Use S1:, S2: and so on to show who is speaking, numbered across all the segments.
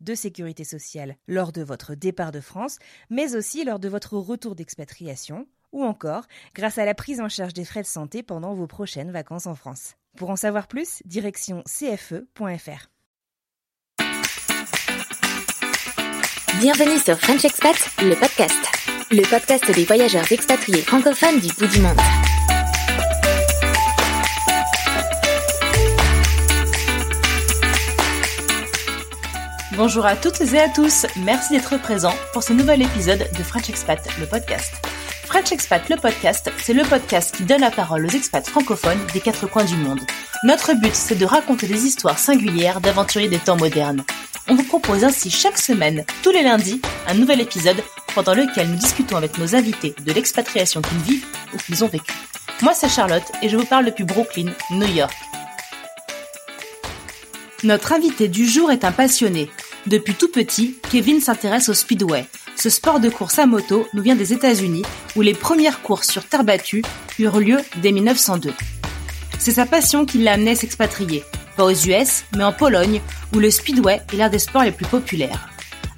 S1: de sécurité sociale lors de votre départ de France, mais aussi lors de votre retour d'expatriation, ou encore grâce à la prise en charge des frais de santé pendant vos prochaines vacances en France. Pour en savoir plus, direction cfe.fr.
S2: Bienvenue sur French Expat, le podcast. Le podcast des voyageurs expatriés francophones du bout du monde.
S3: Bonjour à toutes et à tous, merci d'être présents pour ce nouvel épisode de French Expat, le podcast. French Expat, le podcast, c'est le podcast qui donne la parole aux expats francophones des quatre coins du monde. Notre but, c'est de raconter des histoires singulières d'aventuriers des temps modernes. On vous propose ainsi chaque semaine, tous les lundis, un nouvel épisode pendant lequel nous discutons avec nos invités de l'expatriation qu'ils vivent ou qu'ils ont vécu. Moi, c'est Charlotte et je vous parle depuis Brooklyn, New York. Notre invité du jour est un passionné. Depuis tout petit, Kevin s'intéresse au speedway. Ce sport de course à moto nous vient des États-Unis, où les premières courses sur terre battue eurent lieu dès 1902. C'est sa passion qui l'a amené à s'expatrier, pas aux US, mais en Pologne, où le speedway est l'un des sports les plus populaires.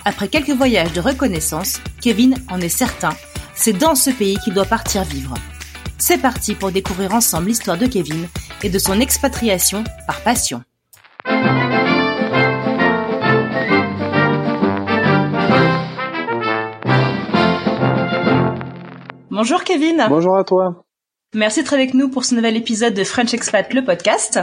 S3: Après quelques voyages de reconnaissance, Kevin en est certain, c'est dans ce pays qu'il doit partir vivre. C'est parti pour découvrir ensemble l'histoire de Kevin et de son expatriation par passion. Bonjour Kevin.
S4: Bonjour à toi.
S3: Merci d'être avec nous pour ce nouvel épisode de French Expat, le podcast.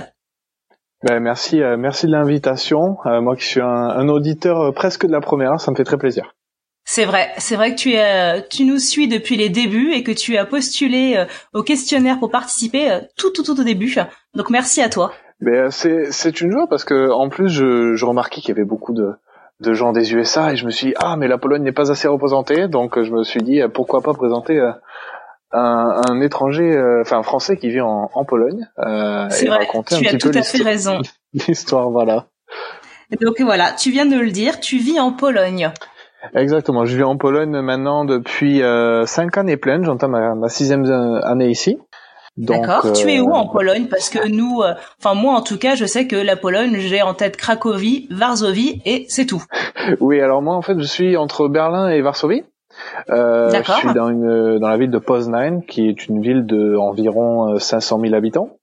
S4: Ben, merci, euh, merci de l'invitation. Euh, moi qui suis un, un auditeur euh, presque de la première, ça me fait très plaisir.
S3: C'est vrai, c'est vrai que tu, es, tu nous suis depuis les débuts et que tu as postulé au questionnaire pour participer tout, tout, tout au début. Donc merci à toi.
S4: Ben, c'est, c'est une joie parce que en plus je, je remarquais qu'il y avait beaucoup de, de gens des USA et je me suis dit ah mais la Pologne n'est pas assez représentée donc je me suis dit pourquoi pas présenter euh, un, un étranger, euh, enfin un Français qui vit en, en Pologne euh, et
S3: vrai,
S4: raconter un
S3: tu as
S4: petit
S3: tout
S4: peu
S3: à fait
S4: l'histoire-
S3: raison.
S4: l'histoire. Voilà.
S3: Donc voilà, tu viens de le dire, tu vis en Pologne.
S4: Exactement. Je vis en Pologne maintenant depuis euh, cinq années pleines. J'entame ma, ma sixième euh, année ici.
S3: D'accord. Tu es où
S4: euh,
S3: en Pologne? Parce que nous, euh, enfin moi en tout cas, je sais que la Pologne, j'ai en tête Cracovie, Varsovie et c'est tout.
S4: Oui, alors moi en fait je suis entre Berlin et Varsovie. Euh, je suis dans une dans la ville de Poznań, qui est une ville de environ euh, 500 000 habitants.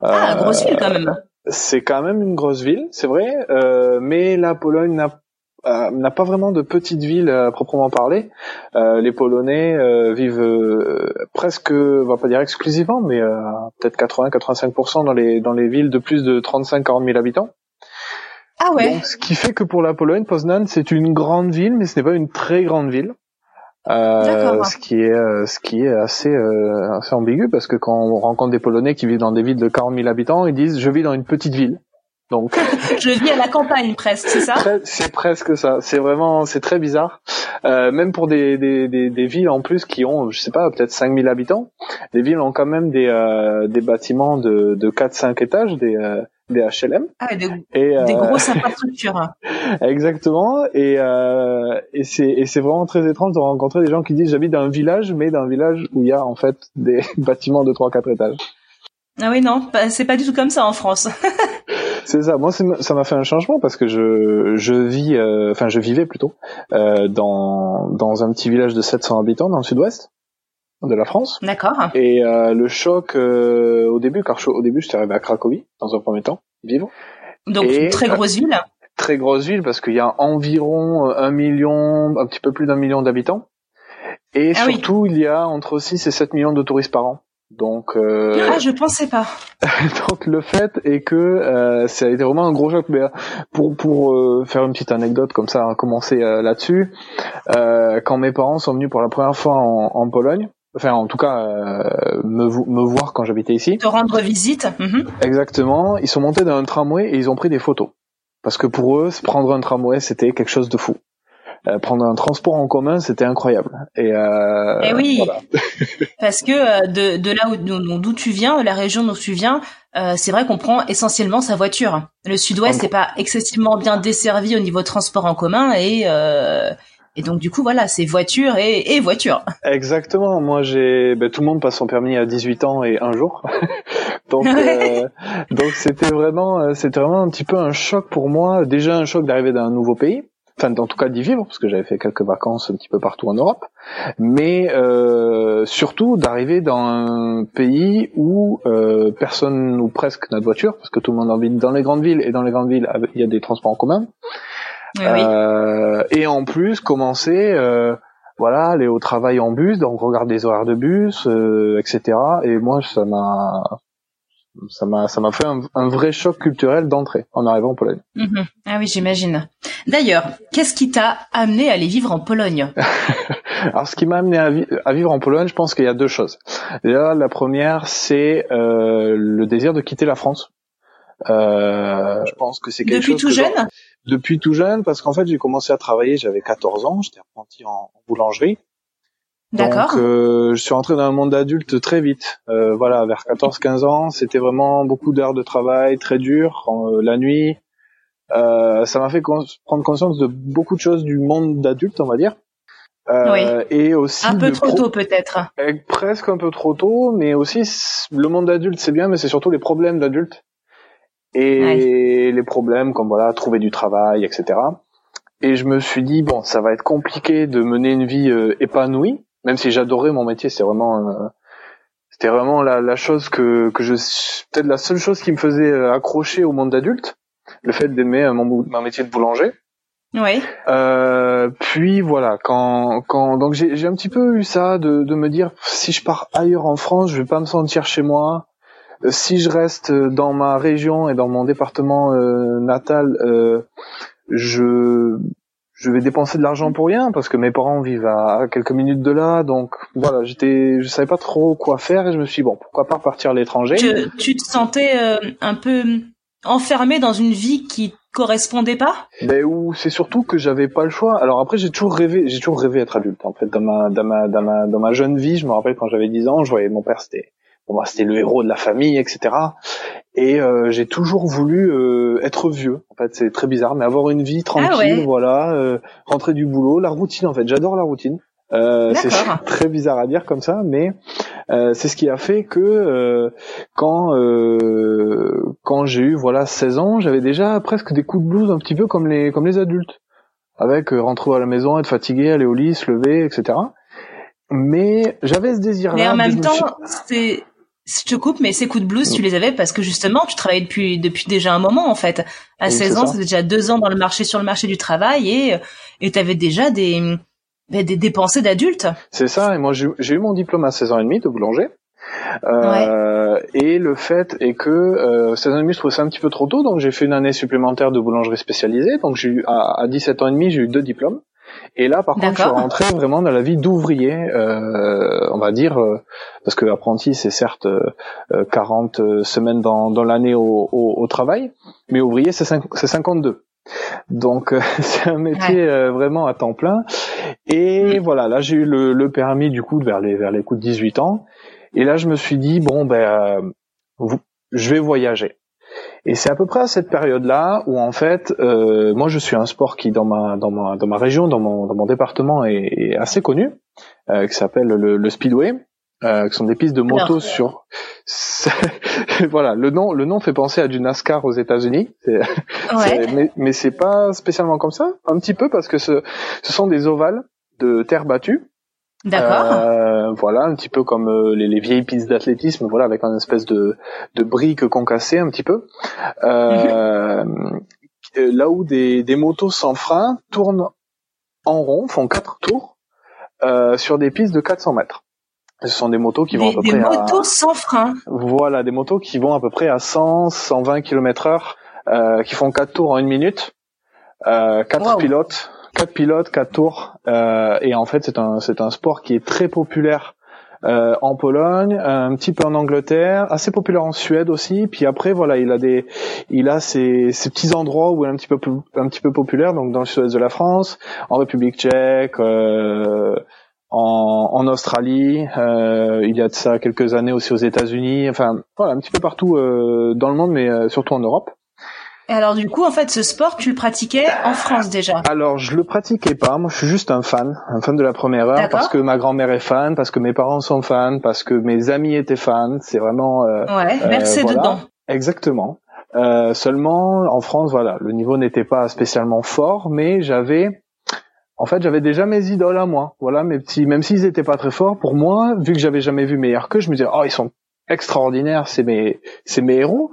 S3: Ah,
S4: Euh,
S3: grosse ville quand même.
S4: C'est quand même une grosse ville, c'est vrai, euh, mais la Pologne n'a euh, n'a pas vraiment de petite ville à proprement parler. Euh, les Polonais euh, vivent euh, presque, on va pas dire exclusivement, mais euh, peut-être 80-85% dans les dans les villes de plus de 35-40 000 habitants.
S3: Ah ouais.
S4: Donc, ce qui fait que pour la Pologne, Poznan, c'est une grande ville, mais ce n'est pas une très grande ville. Euh,
S3: D'accord.
S4: ce qui est euh, ce qui est assez euh, assez ambigu parce que quand on rencontre des Polonais qui vivent dans des villes de 40 000 habitants, ils disent je vis dans une petite ville. Donc
S3: Je vis à la campagne presque, c'est ça?
S4: C'est presque ça. C'est vraiment c'est très bizarre. Euh, même pour des, des, des, des villes en plus qui ont je sais pas peut-être 5000 habitants, les villes ont quand même des euh, des bâtiments de de 4 5 étages, des euh, des HLM
S3: Ah, des,
S4: et
S3: des
S4: euh,
S3: grosses infrastructures.
S4: Exactement, et, euh, et c'est et c'est vraiment très étrange de rencontrer des gens qui disent j'habite dans un village, mais dans un village où il y a en fait des bâtiments de 3-4 étages.
S3: Ah oui, non, c'est pas du tout comme ça en France.
S4: C'est ça. Moi, ça m'a fait un changement parce que je je vis, euh, enfin je vivais plutôt euh, dans dans un petit village de 700 habitants dans le sud-ouest de la France.
S3: D'accord.
S4: Et euh, le choc euh, au début, car je- au début, j'étais arrivé à Cracovie dans un premier temps, vivre.
S3: Donc
S4: Et-
S3: très grosse ville.
S4: Très grosse ville parce qu'il y a environ un million, un petit peu plus d'un million d'habitants. Et
S3: Ah oui.
S4: surtout, il y a entre 6 et 7 millions de touristes par an. Donc, euh,
S3: Ah, je pensais pas.
S4: donc le fait est que euh, ça a été vraiment un gros choc. Mais euh, pour pour euh, faire une petite anecdote comme ça, commencer euh, là-dessus, euh, quand mes parents sont venus pour la première fois en, en Pologne, enfin en tout cas euh, me me voir quand j'habitais ici,
S3: Te rendre visite. Mhm.
S4: exactement, ils sont montés dans un tramway et ils ont pris des photos. Parce que pour eux, prendre un tramway, c'était quelque chose de fou. Euh, prendre un transport en commun, c'était incroyable. Et, euh,
S3: Eh oui.
S4: voilà.
S3: Parce que euh, de, de là où d'où tu viens, la région d'où tu viens, euh, c'est vrai qu'on prend essentiellement sa voiture. Le Sud-Ouest n'est pas excessivement bien desservi au niveau transport en commun et euh, et donc du coup voilà, c'est voiture et, et voiture.
S4: Exactement. Moi, j'ai, ben, tout le monde passe son permis à 18 ans et un jour. donc,
S3: Ouais.
S4: euh, donc c'était vraiment, euh, c'était vraiment un petit peu un choc pour moi. Déjà un choc d'arriver dans un nouveau pays. Enfin, en tout cas d'y vivre, parce que j'avais fait quelques vacances un petit peu partout en Europe. Mais euh, surtout d'arriver dans un pays où euh, personne ou presque n'a de voiture, parce que tout le monde habite dans les grandes villes et dans les grandes villes il y a des transports en commun.
S3: Oui, oui.
S4: Euh, et en plus commencer euh, voilà aller au travail en bus donc regarder les horaires de bus euh, etc et moi ça m'a ça m'a ça m'a fait un, un vrai choc culturel d'entrée en arrivant en Pologne.
S3: Mhm. Ah oui, j'imagine. D'ailleurs, qu'est-ce qui t'a amené à aller vivre en Pologne?
S4: Alors ce qui m'a amené à, vi- à vivre en Pologne je pense qu'il y a deux choses. Déjà la première c'est euh, le désir de quitter la France. Euh, je pense que c'est quelque
S3: Depuis
S4: chose
S3: tout
S4: que
S3: jeune?
S4: depuis tout jeune parce qu'en fait j'ai commencé à travailler j'avais 14 ans j'étais apprenti en en boulangerie
S3: D'accord.
S4: Donc, euh, je suis rentré dans un monde adulte très vite. Euh, voilà, vers 14-15 ans, c'était vraiment beaucoup d'heures de travail, très dur, euh, la nuit. Euh, ça m'a fait cons- prendre conscience de beaucoup de choses du monde d'adulte, on va dire. Euh, Et aussi
S3: Un peu trop tôt peut-être.
S4: euh, presque un peu trop tôt, mais aussi le monde d'adulte c'est bien, mais c'est surtout les problèmes d'adulte et les problèmes comme voilà trouver du travail, etc. Et je me suis dit bon, ça va être compliqué de mener une vie euh, épanouie, même si j'adorais mon métier, c'est vraiment euh, c'était vraiment la, la chose que que je peut-être la seule chose qui me faisait euh, accrocher au monde d'adulte, le fait d'aimer euh, mon, mon métier de boulanger.
S3: Oui.
S4: Euh, puis voilà, quand, quand donc j'ai j'ai un petit peu eu ça de, de me dire si je pars ailleurs en France, je vais pas me sentir chez moi. Euh, Si je reste dans ma région et dans mon département euh, natal, euh, je je vais dépenser de l'argent pour rien parce que mes parents vivent à, quelques minutes de là, donc voilà, j'étais je savais pas trop quoi faire et je me suis dit, bon pourquoi pas partir à l'étranger.
S3: Tu, tu te sentais euh, un peu enfermé dans une vie qui correspondait pas?
S4: Ben où c'est surtout que j'avais pas le choix. Alors après j'ai toujours rêvé, j'ai toujours rêvé d'être adulte en fait dans ma dans ma dans ma dans ma jeune vie. Je me rappelle quand j'avais 10 ans, je voyais mon père c'était bon bah, c'était le héros de la famille etc. Et euh, j'ai toujours voulu euh, être vieux. En fait c'est très bizarre, mais avoir une vie tranquille,
S3: Ah ouais.
S4: voilà, euh, rentrer du boulot, la routine en fait. J'adore la routine. Euh, c'est très bizarre à dire comme ça, mais euh, c'est ce qui a fait que euh, quand euh, quand j'ai eu voilà 16 ans, j'avais déjà presque des coups de blues un petit peu comme les comme les adultes, avec euh, rentrer à la maison, être fatigué, aller au lit, se lever, etc. Mais j'avais ce désir-là.
S3: Mais en même
S4: me
S3: temps,
S4: suis-
S3: c'est, je te coupe, mais ces coups de blues, tu les avais parce que justement, tu travaillais depuis depuis déjà un moment en fait. À
S4: Oui,
S3: 16
S4: c'est
S3: ans, c'était déjà deux ans dans le marché sur le marché du travail et et t'avais déjà des des, des, pensées d'adulte.
S4: C'est ça, et moi j'ai eu mon diplôme à 16 ans et demi de boulanger. Euh, Et le fait est que euh, 16 ans et demi, je trouvais ça un petit peu trop tôt, donc j'ai fait une année supplémentaire de boulangerie spécialisée. Donc j'ai eu à, à 17 ans et demi, j'ai eu deux diplômes. Et là, par contre, je suis rentré vraiment dans la vie d'ouvrier, euh, on va dire, euh, parce que apprenti, c'est certes euh, euh, 40 semaines dans, dans l'année au, au, au travail, mais ouvrier, c'est cinq- c'est 52. Donc euh, c'est un métier euh, vraiment à temps plein. Et voilà, là j'ai eu le, le permis du coup vers les vers les coups de 18 ans. Et là je me suis dit bon ben euh, vous- je vais voyager. Et c'est à peu près à cette période-là où en fait, euh, moi je suis un sport qui dans ma dans ma dans ma région, dans mon dans mon département est, est assez connu, euh, qui s'appelle le, le speedway, euh, qui sont des pistes de moto
S3: Alors.
S4: sur. voilà, le nom le nom fait penser à du NASCAR aux États-Unis.
S3: Ouais.
S4: mais mais c'est pas spécialement comme ça, un petit peu parce que ce ce sont des ovales de terre battue.
S3: D'accord.
S4: Euh, voilà, un petit peu comme euh, les, les vieilles pistes d'athlétisme, voilà, avec un espèce de de briques concassées un petit peu. Euh, Là où des des motos sans frein tournent en rond, font quatre tours. euh, sur des pistes de 400 mètres. Ce sont des motos qui vont à peu
S3: des
S4: près
S3: motos
S4: à...
S3: sans frein.
S4: Voilà, des motos qui vont à peu près à 100, 120 km heure, euh, qui font quatre tours en une minute, euh, quatre
S3: Wow.
S4: pilotes, quatre pilotes, quatre tours, euh, et en fait c'est un c'est un sport qui est très populaire euh, en Pologne, un petit peu en Angleterre, assez populaire en Suède aussi. Puis après voilà, il a des il a ces, ces petits endroits où il est un petit peu un petit peu populaire, donc dans le sud-est de la France, en République Tchèque. Euh, en, en Australie, euh, il y a de ça quelques années aussi aux États-Unis, enfin voilà un petit peu partout euh, dans le monde, mais euh, surtout en Europe.
S3: Et alors du coup, en fait, ce sport, tu le pratiquais en France déjà.
S4: Alors je le pratiquais pas, moi je suis juste un fan, un fan de la première heure parce que ma grand-mère est fan, parce que mes parents sont fans, parce que mes amis étaient fans. C'est vraiment euh,
S3: Ouais,
S4: Euh,
S3: versé
S4: voilà.
S3: dedans.
S4: Exactement. Euh, seulement, en France, voilà, le niveau n'était pas spécialement fort, mais j'avais, en fait, j'avais déjà mes idoles à moi. Voilà, mes petits, même s'ils étaient pas très forts, pour moi, vu que j'avais jamais vu meilleur que, je me disais, oh, ils sont extraordinaires, c'est mes, c'est mes héros.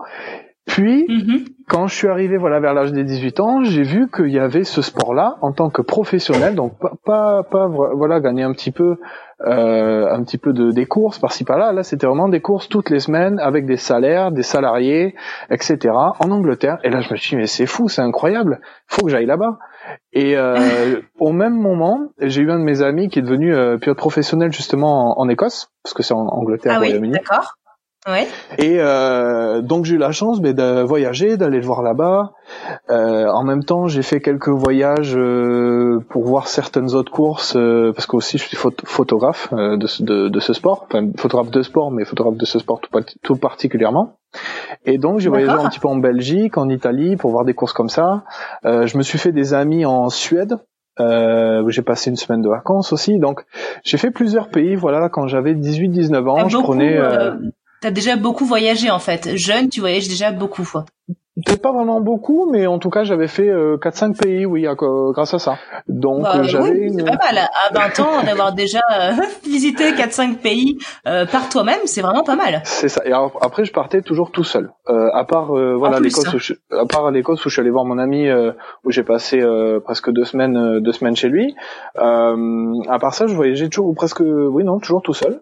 S4: Puis,
S3: Mhm.
S4: quand je suis arrivé voilà vers l'âge des 18 ans, j'ai vu qu'il y avait ce sport-là en tant que professionnel, donc pas pas, pas voilà gagner un petit peu euh, un petit peu de des courses par-ci par-là. Là, c'était vraiment des courses toutes les semaines avec des salaires, des salariés, etc. En Angleterre. Et là, je me suis dit mais c'est fou, c'est incroyable. Faut que j'aille là-bas. Et euh, au même moment, j'ai eu un de mes amis qui est devenu euh, pilote professionnel justement en, en Écosse, parce que c'est en Angleterre,
S3: Ah oui, d'accord. Ouais.
S4: Et euh, donc j'ai eu la chance mais, de voyager, d'aller le voir là-bas. Euh, en même temps, j'ai fait quelques voyages euh, pour voir certaines autres courses, euh, parce que aussi je suis phot- photographe euh, de, ce- de, de ce sport, enfin photographe de sport, mais photographe de ce sport tout, particulièrement. Et donc j'ai voyagé un petit peu en Belgique, en Italie, pour voir des courses comme ça. Euh, je me suis fait des amis en Suède. Euh, où j'ai passé une semaine de vacances aussi, donc j'ai fait plusieurs pays. Voilà, quand j'avais 18-19 ans, je
S3: beaucoup,
S4: prenais. euh,
S3: T'as déjà beaucoup voyagé en fait. Jeune, tu voyages déjà beaucoup.
S4: Peut-être pas vraiment beaucoup, mais en tout cas, j'avais fait euh, 4-5 pays, oui, à co- grâce à ça. Donc,
S3: Bah,
S4: euh, j'avais
S3: oui, c'est pas mal. À 20 ans, d'avoir déjà euh, visité 4-5 pays euh, par toi-même, c'est vraiment pas mal.
S4: C'est ça. Et alors, après, je partais toujours tout seul. Euh, à part, euh, voilà, l'Écosse,
S3: hein.
S4: où je... à part l'Écosse où je suis allé voir mon ami, euh, où j'ai passé euh, presque deux semaines, euh, deux semaines chez lui. Euh, à part ça, je voyageais toujours, ou presque, oui, non, toujours tout seul.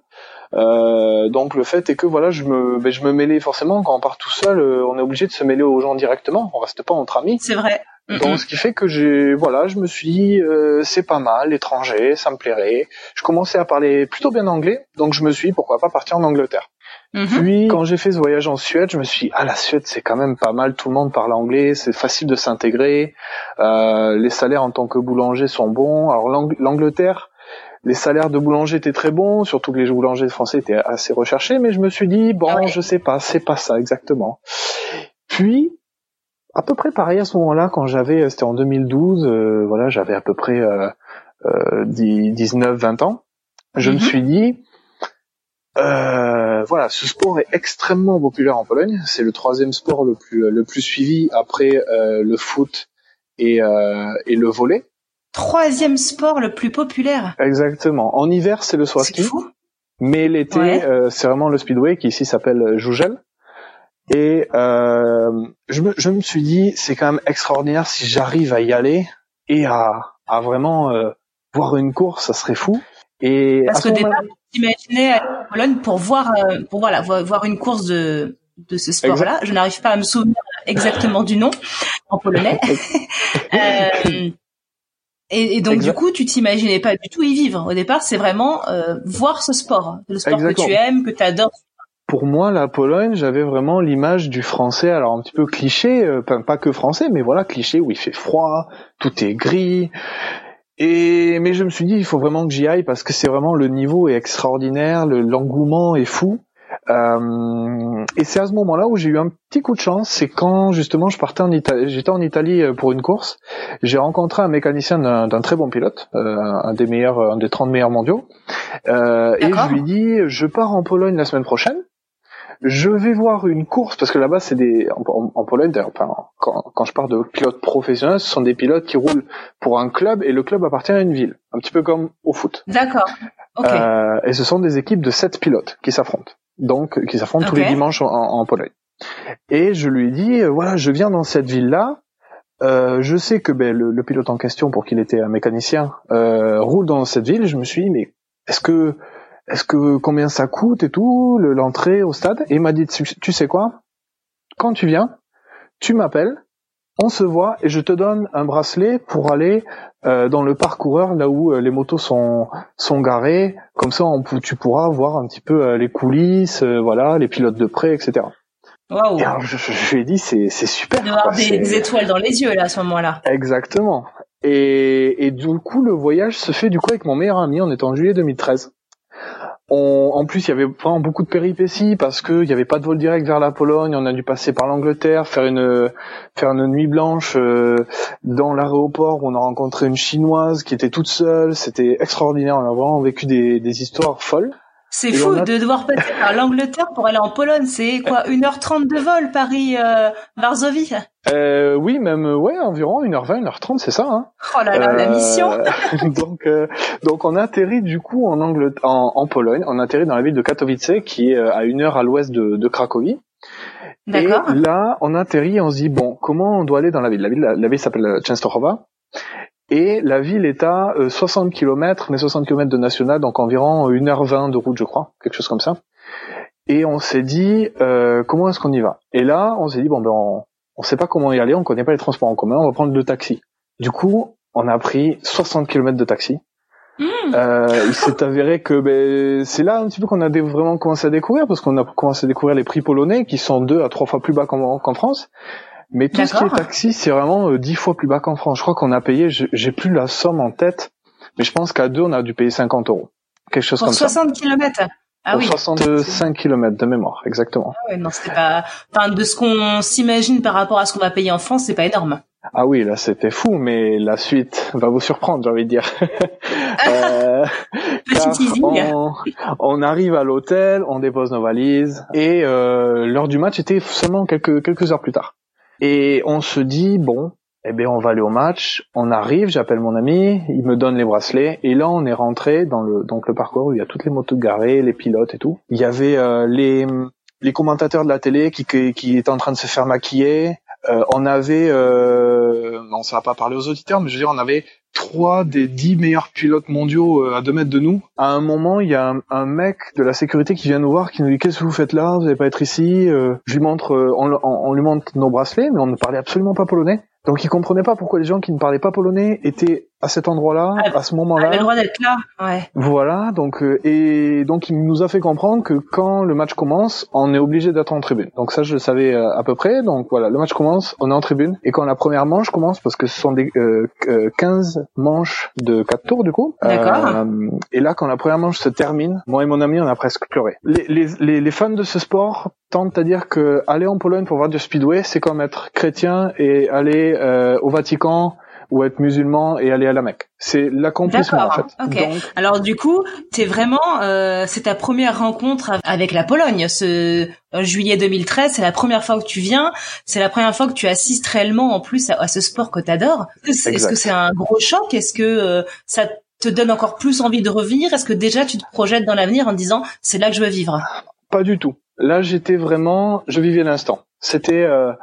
S4: Euh, donc le fait est que voilà, je me, ben, je me mêlais forcément quand on part tout seul, euh, on est obligé de se mêler aux gens directement. On reste pas entre amis.
S3: C'est vrai.
S4: Donc, ce qui fait que j'ai, voilà, je me suis dit, euh, c'est pas mal, l'étranger, ça me plairait. Je commençais à parler plutôt bien anglais, donc je me suis dit, pourquoi pas partir en Angleterre.
S3: mm. Mhm.
S4: Puis, quand j'ai fait ce voyage en Suède, je me suis dit, ah, la Suède, c'est quand même pas mal, tout le monde parle anglais, c'est facile de s'intégrer, euh, les salaires en tant que boulanger sont bons. Alors, l'Ang- l'Angleterre, les salaires de boulanger étaient très bons, surtout que les boulangers français étaient assez recherchés, mais je me suis dit, bon,
S3: Ah ouais.
S4: je sais pas, c'est pas ça exactement. Puis, à peu près pareil à ce moment-là, quand j'avais, c'était en 2012, euh, voilà, j'avais à peu près euh, euh, 19-20 ans, je me
S3: Mhm.
S4: suis dit, euh, voilà, ce sport est extrêmement populaire en Pologne. C'est le troisième sport le plus le plus suivi après euh, le foot et euh, et le volley.
S3: Troisième sport le plus populaire.
S4: Exactement. En hiver, c'est le à
S3: C'est
S4: ski.
S3: fou.
S4: Mais l'été,
S3: Ouais.
S4: euh, c'est vraiment le speedway qui ici s'appelle Jougel. Et euh, je, me, je me suis dit, c'est quand même extraordinaire si j'arrive à y aller et à, à vraiment euh, voir une course, ça serait fou. Et
S3: Parce
S4: à ce
S3: qu'au
S4: moment-là-
S3: départ, t'imaginais aller en Pologne pour voir, euh, pour voilà, vo- voir une course de de ce sport-là. Je n'arrive pas à me souvenir exactement du nom en polonais. Euh, et, et donc
S4: Exact.
S3: du coup, tu t'imaginais pas du tout y vivre. Au départ, c'est vraiment euh, voir ce sport, le sport
S4: Exactement.
S3: que tu aimes, que tu adores.
S4: pour moi, la Pologne, j'avais vraiment l'image du français, alors un petit peu cliché, euh, pas, que français, mais voilà, cliché où il fait froid, tout est gris. Et mais je me suis dit, il faut vraiment que j'y aille parce que c'est vraiment le niveau est extraordinaire, le- l'engouement est fou. Euh, et c'est à ce moment-là où j'ai eu un petit coup de chance, c'est quand justement je partais en Italie, j'étais en Italie euh, pour une course, j'ai rencontré un mécanicien d'un très bon pilote, euh, un des meilleurs, un des 30 meilleurs mondiaux, euh, et je lui ai dit, je pars en Pologne la semaine prochaine, je vais voir une course parce que là-bas c'est des en, Pologne d'ailleurs enfin quand, quand je parle de pilotes professionnels ce sont des pilotes qui roulent pour un club et le club appartient à une ville. Un petit peu comme au foot.
S3: D'accord. Ok.
S4: Euh, et ce sont des équipes de sept pilotes qui s'affrontent donc qui s'affrontent tous les dimanches en, en Pologne. Et je lui ai dit euh, voilà je viens dans cette ville là Euh, je sais que ben, le, le, pilote en question, pour qu'il était un mécanicien, euh, roule dans cette ville. Je me suis dit, mais est-ce que, est-ce que combien ça coûte et tout, l'entrée au stade? Et il m'a dit, tu, sais quoi? Quand tu viens, tu m'appelles, on se voit et je te donne un bracelet pour aller euh, dans le parcoureur là où euh, les motos sont sont garées. Comme ça, on, tu pourras voir un petit peu euh, les coulisses, voilà, les pilotes de près, etc.
S3: Wow.
S4: Et alors, je, je, lui ai dit, c'est, c'est super.
S3: D'avoir des, des, étoiles dans les yeux, là, à ce moment-là.
S4: Exactement. Et, et du coup, le voyage se fait du coup avec mon meilleur ami. On était en juillet 2013. En plus, il y avait vraiment beaucoup de péripéties parce qu'il n'y avait pas de vol direct vers la Pologne. On a dû passer par l'Angleterre, faire une faire une nuit blanche euh, dans l'aéroport où on a rencontré une chinoise qui était toute seule. C'était extraordinaire. On a vraiment vécu des histoires folles.
S3: C'est fou de devoir passer par l'Angleterre pour aller en Pologne. C'est quoi 1h30 de vol Paris-Varsovie
S4: euh, Oui, même ouais, environ 1h20, 1h30, c'est ça. Hein.
S3: Oh là là, la mission
S4: euh, Donc euh, donc on a atterri du coup en, Angleterre, en, en, Pologne. On a atterri dans la ville de Katowice qui est euh, à une heure à l'ouest de, de Cracovie. Et là, on atterrit et on se dit bon, comment on doit aller dans la ville? La ville, la, ville s'appelle Częstochowa. Et la ville est à 60 km, mais 60 km de national, donc environ 1h20 de route, je crois, quelque chose comme ça. Et on s'est dit, euh, comment est-ce qu'on y va? Et là, on s'est dit, bon, ben, on, on sait pas comment y aller, on connaît pas les transports en commun, on va prendre le taxi. Du coup, on a pris 60 km de taxi. Mmh. Euh, il s'est avéré que ben, c'est là un petit peu qu'on a vraiment commencé à découvrir, parce qu'on a commencé à découvrir les prix polonais, qui sont deux à trois fois plus bas qu'en France. Mais tout ce qui est taxi, c'est vraiment euh, dix fois plus bas qu'en France. Je crois qu'on a payé, j'ai plus la somme en tête, mais je pense qu'à deux, on a dû payer 50 euros. Quelque chose comme
S3: 60 ça. 60 km
S4: ah oui. 65 km de mémoire, exactement.
S3: Ah ouais, non, c'est pas, enfin, de ce qu'on s'imagine par rapport à ce qu'on va payer en France, c'est pas énorme.
S4: Ah oui, là c'était fou, mais la suite va vous surprendre, j'ai envie de dire. euh, on, on, arrive à l'hôtel, on dépose nos valises, et euh, l'heure du match était seulement quelques quelques heures plus tard. Et on se dit, bon, eh bien, on va aller au match. On arrive, j'appelle mon ami, il me donne les bracelets, et là, on est rentré dans le donc le parcours où il y a toutes les motos garées, les pilotes et tout. Il y avait euh, les les commentateurs de la télé qui qui, étaient en train de se faire maquiller. Euh, on avait, euh, on ça va pas parler aux auditeurs, mais je veux dire, on avait trois des dix meilleurs pilotes mondiaux euh, à deux mètres de nous. À un moment, il y a un, mec de la sécurité qui vient nous voir, qui nous dit qu'est-ce que vous faites là? Vous n'allez pas être ici euh, Je lui montre, euh, on, on, lui montre nos bracelets, mais on ne parlait absolument pas polonais. Donc il comprenait pas pourquoi les gens qui ne parlaient pas polonais étaient à cet endroit-là, ah, à ce moment-là.
S3: le droit d'être là, ouais.
S4: Voilà, donc euh, et donc il nous a fait comprendre que quand le match commence, on est obligé d'être en tribune. Donc ça je le savais euh, à peu près. Donc voilà, le match commence, on est en tribune et quand la première manche commence parce que ce sont des euh, 15 euh, manches de 4 tours du coup.
S3: D'accord.
S4: et là quand la première manche se termine, moi et mon ami on a presque pleuré. Les, les, les, les fans de ce sport tentent à dire que aller en Pologne pour voir du speedway, c'est comme être chrétien et aller au Vatican ou être musulman et aller à la Mecque. C'est l'accomplissement en fait.
S3: Ok. Alors du coup, c'est vraiment euh, c'est ta première rencontre avec la Pologne. Ce euh, juillet 2013, c'est la première fois que tu viens. C'est la première fois que tu assistes réellement en plus à, ce sport que tu adores. Est-ce que c'est un gros choc? Est-ce que euh, ça te donne encore plus envie de revenir? Est-ce que déjà tu te projettes dans l'avenir en disant c'est là que je veux vivre?
S4: Pas du tout. Là, j'étais vraiment, je vivais l'instant. C'était, euh,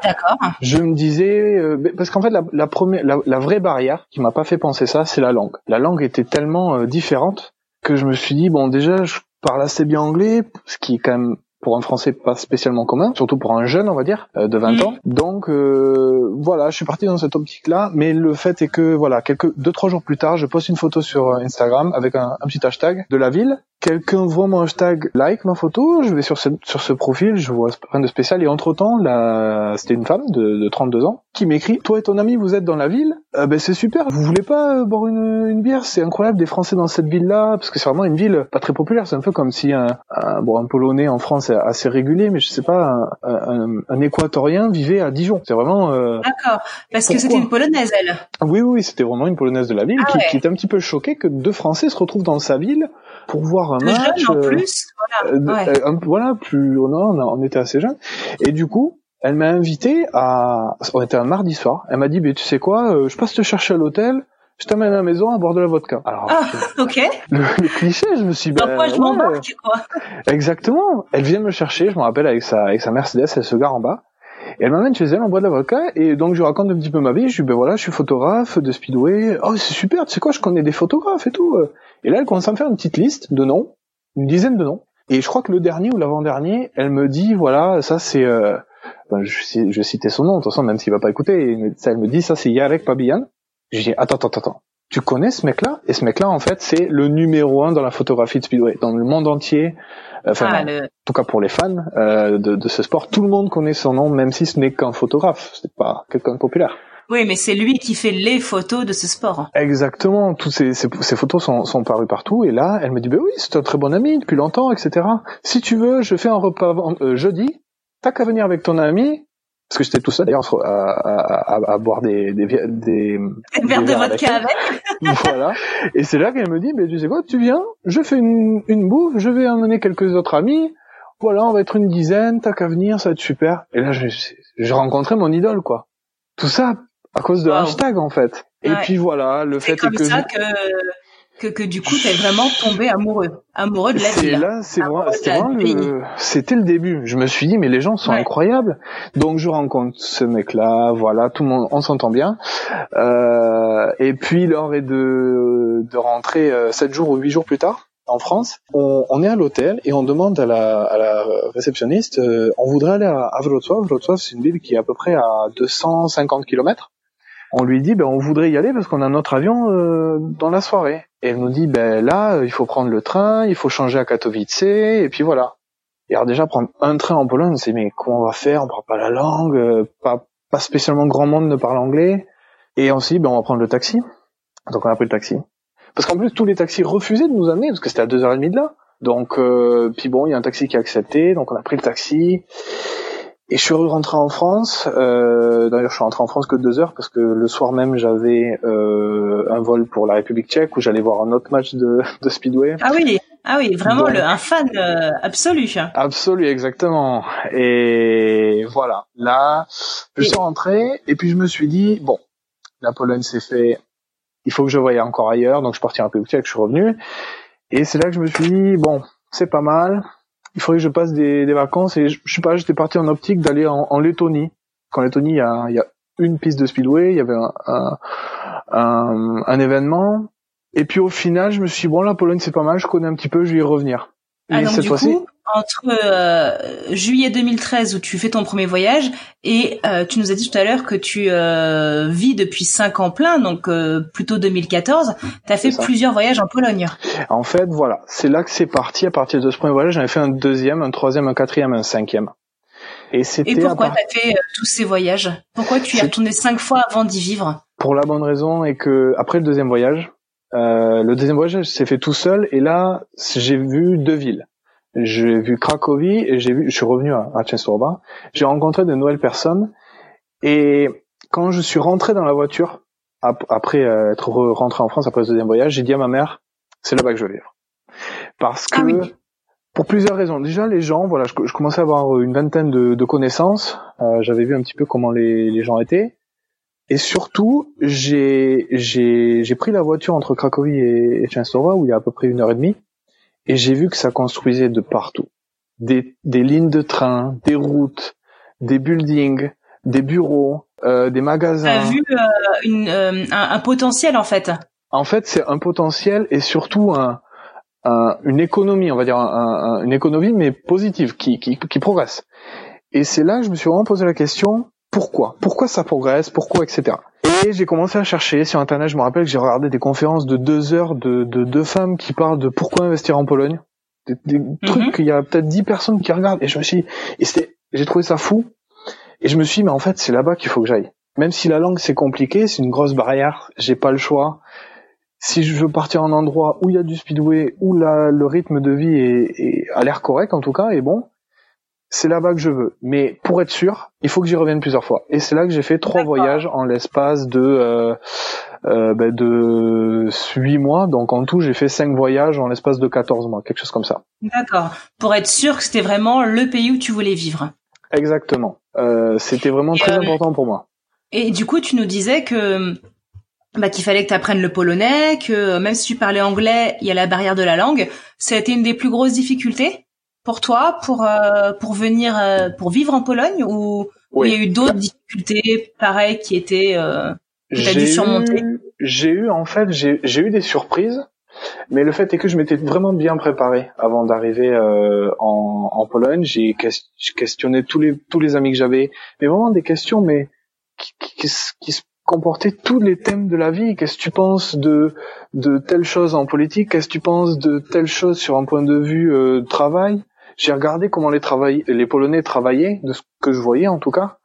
S4: je me disais, euh, parce qu'en fait la, la première, la, vraie barrière qui m'a pas fait penser ça, c'est la langue. La langue était tellement euh, différente que je me suis dit bon déjà je parle assez bien anglais, ce qui est quand même pour un Français pas spécialement commun, surtout pour un jeune, on va dire, de 20 mm. ans. Donc voilà, je suis parti dans cette optique-là, mais le fait est que voilà, quelques deux trois jours plus tard, je poste une photo sur Instagram avec un, un petit hashtag de la ville quelqu'un voit mon hashtag like ma photo, je vais sur ce, sur ce profil, je vois rien de spécial et entre temps là c'était une femme de, de 32 ans qui m'écrit toi et ton ami vous êtes dans la ville, ah ben c'est super, vous voulez pas euh, boire une, une bière, c'est incroyable des Français dans cette ville là parce que c'est vraiment une ville pas très populaire, c'est un peu comme si un, un bon un polonais en France est assez régulier mais je sais pas un, un, équatorien vivait à Dijon, c'est vraiment
S3: euh, D'accord, parce que c'était une polonaise elle.
S4: Oui oui, c'était vraiment une polonaise de la ville ah qui, qui était un petit peu choquée que deux Français se retrouvent dans sa ville pour voir un match.
S3: en euh, plus, voilà.
S4: Euh, un, voilà, plus on, on était assez jeunes. Et du coup, elle m'a invité à. On était un mardi soir. Elle m'a dit, mais tu sais quoi, euh, je passe te chercher à l'hôtel. Je t'amène à la maison à boire de la vodka.
S3: Alors, ah, ok.
S4: Le, cliché, je me suis.
S3: Ben, je m'embarque, quoi.
S4: Exactement. Elle vient me chercher. Je me rappelle avec sa avec sa Mercedes, elle se gare en bas. Et elle m'amène chez elle, on boit de la vodka, et donc je lui raconte un petit peu ma vie. Je lui dis, ben voilà, je suis photographe de speedway. Oh, c'est super, tu sais quoi, je connais des photographes et tout. Et là, elle commence à me faire une petite liste de noms, une dizaine de noms. Et je crois que le dernier ou l'avant-dernier, elle me dit, voilà, ça c'est, euh, ben, je, je citais son nom, de toute façon, même s'il va pas écouter, elle me dit, ça c'est Yarek Pabian. Je dis, attends, attends, attends, tu connais ce mec-là? Et ce mec-là, en fait, c'est le numéro un dans la photographie de speedway, dans le monde entier. Enfin, ah, en tout cas pour les fans euh, de, de, ce sport, tout le monde connaît son nom, même si ce n'est qu'un photographe, c'est pas quelqu'un de populaire.
S3: Oui, mais c'est lui qui fait les photos de ce sport.
S4: Exactement. Toutes ces, ces, ces photos sont, sont, parues partout. Et là, elle me dit, ben oui, c'est un très bon ami depuis longtemps, etc. Si tu veux, je fais un repas euh, jeudi. T'as qu'à venir avec ton ami. Parce que j'étais tout seul d'ailleurs à, à, à, à, boire des des des, des,
S3: verres de vodka avec.
S4: voilà. Et c'est là qu'elle me dit, mais tu sais quoi, tu viens, je fais une, une bouffe, je vais emmener quelques autres amis. Voilà, on va être une dizaine, t'as qu'à venir, ça va être super. Et là, j'ai rencontré mon idole, quoi. Tout ça à cause de hashtag en fait. Et puis voilà, le fait
S3: comme
S4: que,
S3: ça que que que du coup t'es vraiment tombé amoureux, amoureux de la
S4: ville. Et là, c'est le, c'était le début. Je me suis dit mais les gens sont incroyables. Donc je rencontre ce mec-là, voilà, tout le monde, on s'entend bien. Euh, et puis l'heure est de de rentrer euh, sept jours ou huit jours plus tard en France, on, on est à l'hôtel et on demande à la, à la réceptionniste, euh, on voudrait aller à, à Wrocław. Wrocław, c'est une ville qui est à peu près à 250 kilomètres on lui dit ben on voudrait y aller parce qu'on a notre avion euh, dans la soirée. Et elle nous dit ben là euh, il faut prendre le train, il faut changer à Katowice et puis voilà. Et alors déjà prendre un train en Pologne, c'est mais comment on va faire? On parle pas la langue, euh, pas pas spécialement grand monde ne parle anglais. Et ensuite ben on va prendre le taxi. Donc on a pris le taxi. Parce qu'en plus tous les taxis refusaient de nous amener parce que c'était à deux heures et demie de là. Donc puis bon il y a un taxi qui a accepté, donc on a pris le taxi. Et je suis rentré en France. Euh, D'ailleurs, je suis rentré en France que deux heures parce que le soir même, j'avais euh, un vol pour la République Tchèque où j'allais voir un autre match de, de Speedway.
S3: Ah oui, ah oui, vraiment le, un fan euh, absolu.
S4: Absolu, exactement. Et voilà, là, je suis rentré et puis je me suis dit bon, la Pologne s'est fait. Il faut que je voyais encore ailleurs, donc je suis parti en République Tchèque, je suis revenu. Et c'est là que je me suis dit bon, c'est pas mal il faudrait que je passe des, des vacances et je, je sais pas, j'étais parti en optique d'aller en, en, Lettonie. Qu'en Lettonie, il y a, y a une piste de speedway, il y avait un, un, un, événement. Et puis au final, je me suis dit, bon, la Pologne, c'est pas mal, je connais un petit peu, je vais y revenir.
S3: Ah, cette fois-ci entre euh, juillet 2013 où tu fais ton premier voyage et euh, tu nous as dit tout à l'heure que tu euh, vis depuis cinq ans plein, donc plutôt 2014. Tu as fait plusieurs voyages en Pologne.
S4: En fait, voilà, c'est là que c'est parti. À partir de ce premier voyage, j'en ai fait un deuxième, un troisième, un quatrième, un cinquième.
S3: Et, et pourquoi tu as fait tous ces voyages? Pourquoi tu y es retourné cinq fois avant d'y vivre?
S4: Pour la bonne raison est que après le deuxième voyage, le deuxième voyage s'est fait tout seul et là j'ai vu deux villes j'ai vu Cracovie et j'ai vu, je suis revenu à, à. J'ai rencontré de nouvelles personnes et quand je suis rentré dans la voiture après euh, être rentré en France après le deuxième voyage, j'ai dit à ma mère, c'est là-bas que je veux vivre. Parce ah que pour plusieurs raisons. Déjà, les gens, voilà, je, commençais à avoir une vingtaine de, de connaissances. Euh, J'avais vu un petit peu comment les, les gens étaient. Et surtout, j'ai j'ai pris la voiture entre Cracovie et, et Częstochowa où il y a à peu près une heure et demie et j'ai vu que ça construisait de partout. Des, des lignes de train, des routes, des buildings, des bureaux, euh, des magasins.
S3: T'as vu euh, une, euh, un, un, potentiel en fait.
S4: En fait, c'est un potentiel et surtout un, un, une économie, on va dire une économie mais positive qui, qui, qui progresse. Et c'est là que je me suis vraiment posé la question pourquoi? Pourquoi ça progresse? Pourquoi etc. Et j'ai commencé à chercher sur internet. Je me rappelle que j'ai regardé des conférences de deux heures de, deux femmes qui parlent de pourquoi investir en Pologne. Des, mhm. trucs qu'il y a peut-être dix personnes qui regardent. Et je me suis, et c'était, j'ai trouvé ça fou. Et je me suis dit, mais en fait, c'est là-bas qu'il faut que j'aille. Même si la langue c'est compliqué, c'est une grosse barrière. J'ai pas le choix. Si je veux partir en endroit où il y a du speedway, où la, le rythme de vie est, est a l'air correct en tout cas, et bon, c'est là-bas que je veux. Mais pour être sûr, il faut que j'y revienne plusieurs fois. Et c'est là que j'ai fait trois voyages en l'espace de euh, euh, ben de huit mois. Donc en tout, j'ai fait cinq voyages en l'espace de 14 mois, quelque chose comme ça.
S3: D'accord. Pour être sûr que c'était vraiment le pays où tu voulais vivre.
S4: Exactement. Euh, c'était vraiment très euh, important pour moi.
S3: Et du coup, tu nous disais que bah, qu'il fallait que tu apprennes le polonais, que même si tu parlais anglais, il y a la barrière de la langue. Ça a été une des plus grosses difficultés? Pour toi pour euh, pour venir euh, pour vivre en Pologne ou Ou il y a eu d'autres difficultés, pareil, qui étaient euh, que dû surmonter?
S4: J'ai eu en fait, j'ai eu des surprises. Mais le fait est que je m'étais vraiment bien préparé avant d'arriver euh, en, en, Pologne. J'ai questionné tous les tous les amis que j'avais, mais vraiment des questions, mais qui, qui, qui, se comportaient tous les thèmes de la vie. Qu'est-ce que tu penses de de telle chose en politique? Qu'est-ce que tu penses de telle chose sur un point de vue euh, travail? J'ai regardé comment les travail les Polonais travaillaient, de ce que je voyais en tout cas.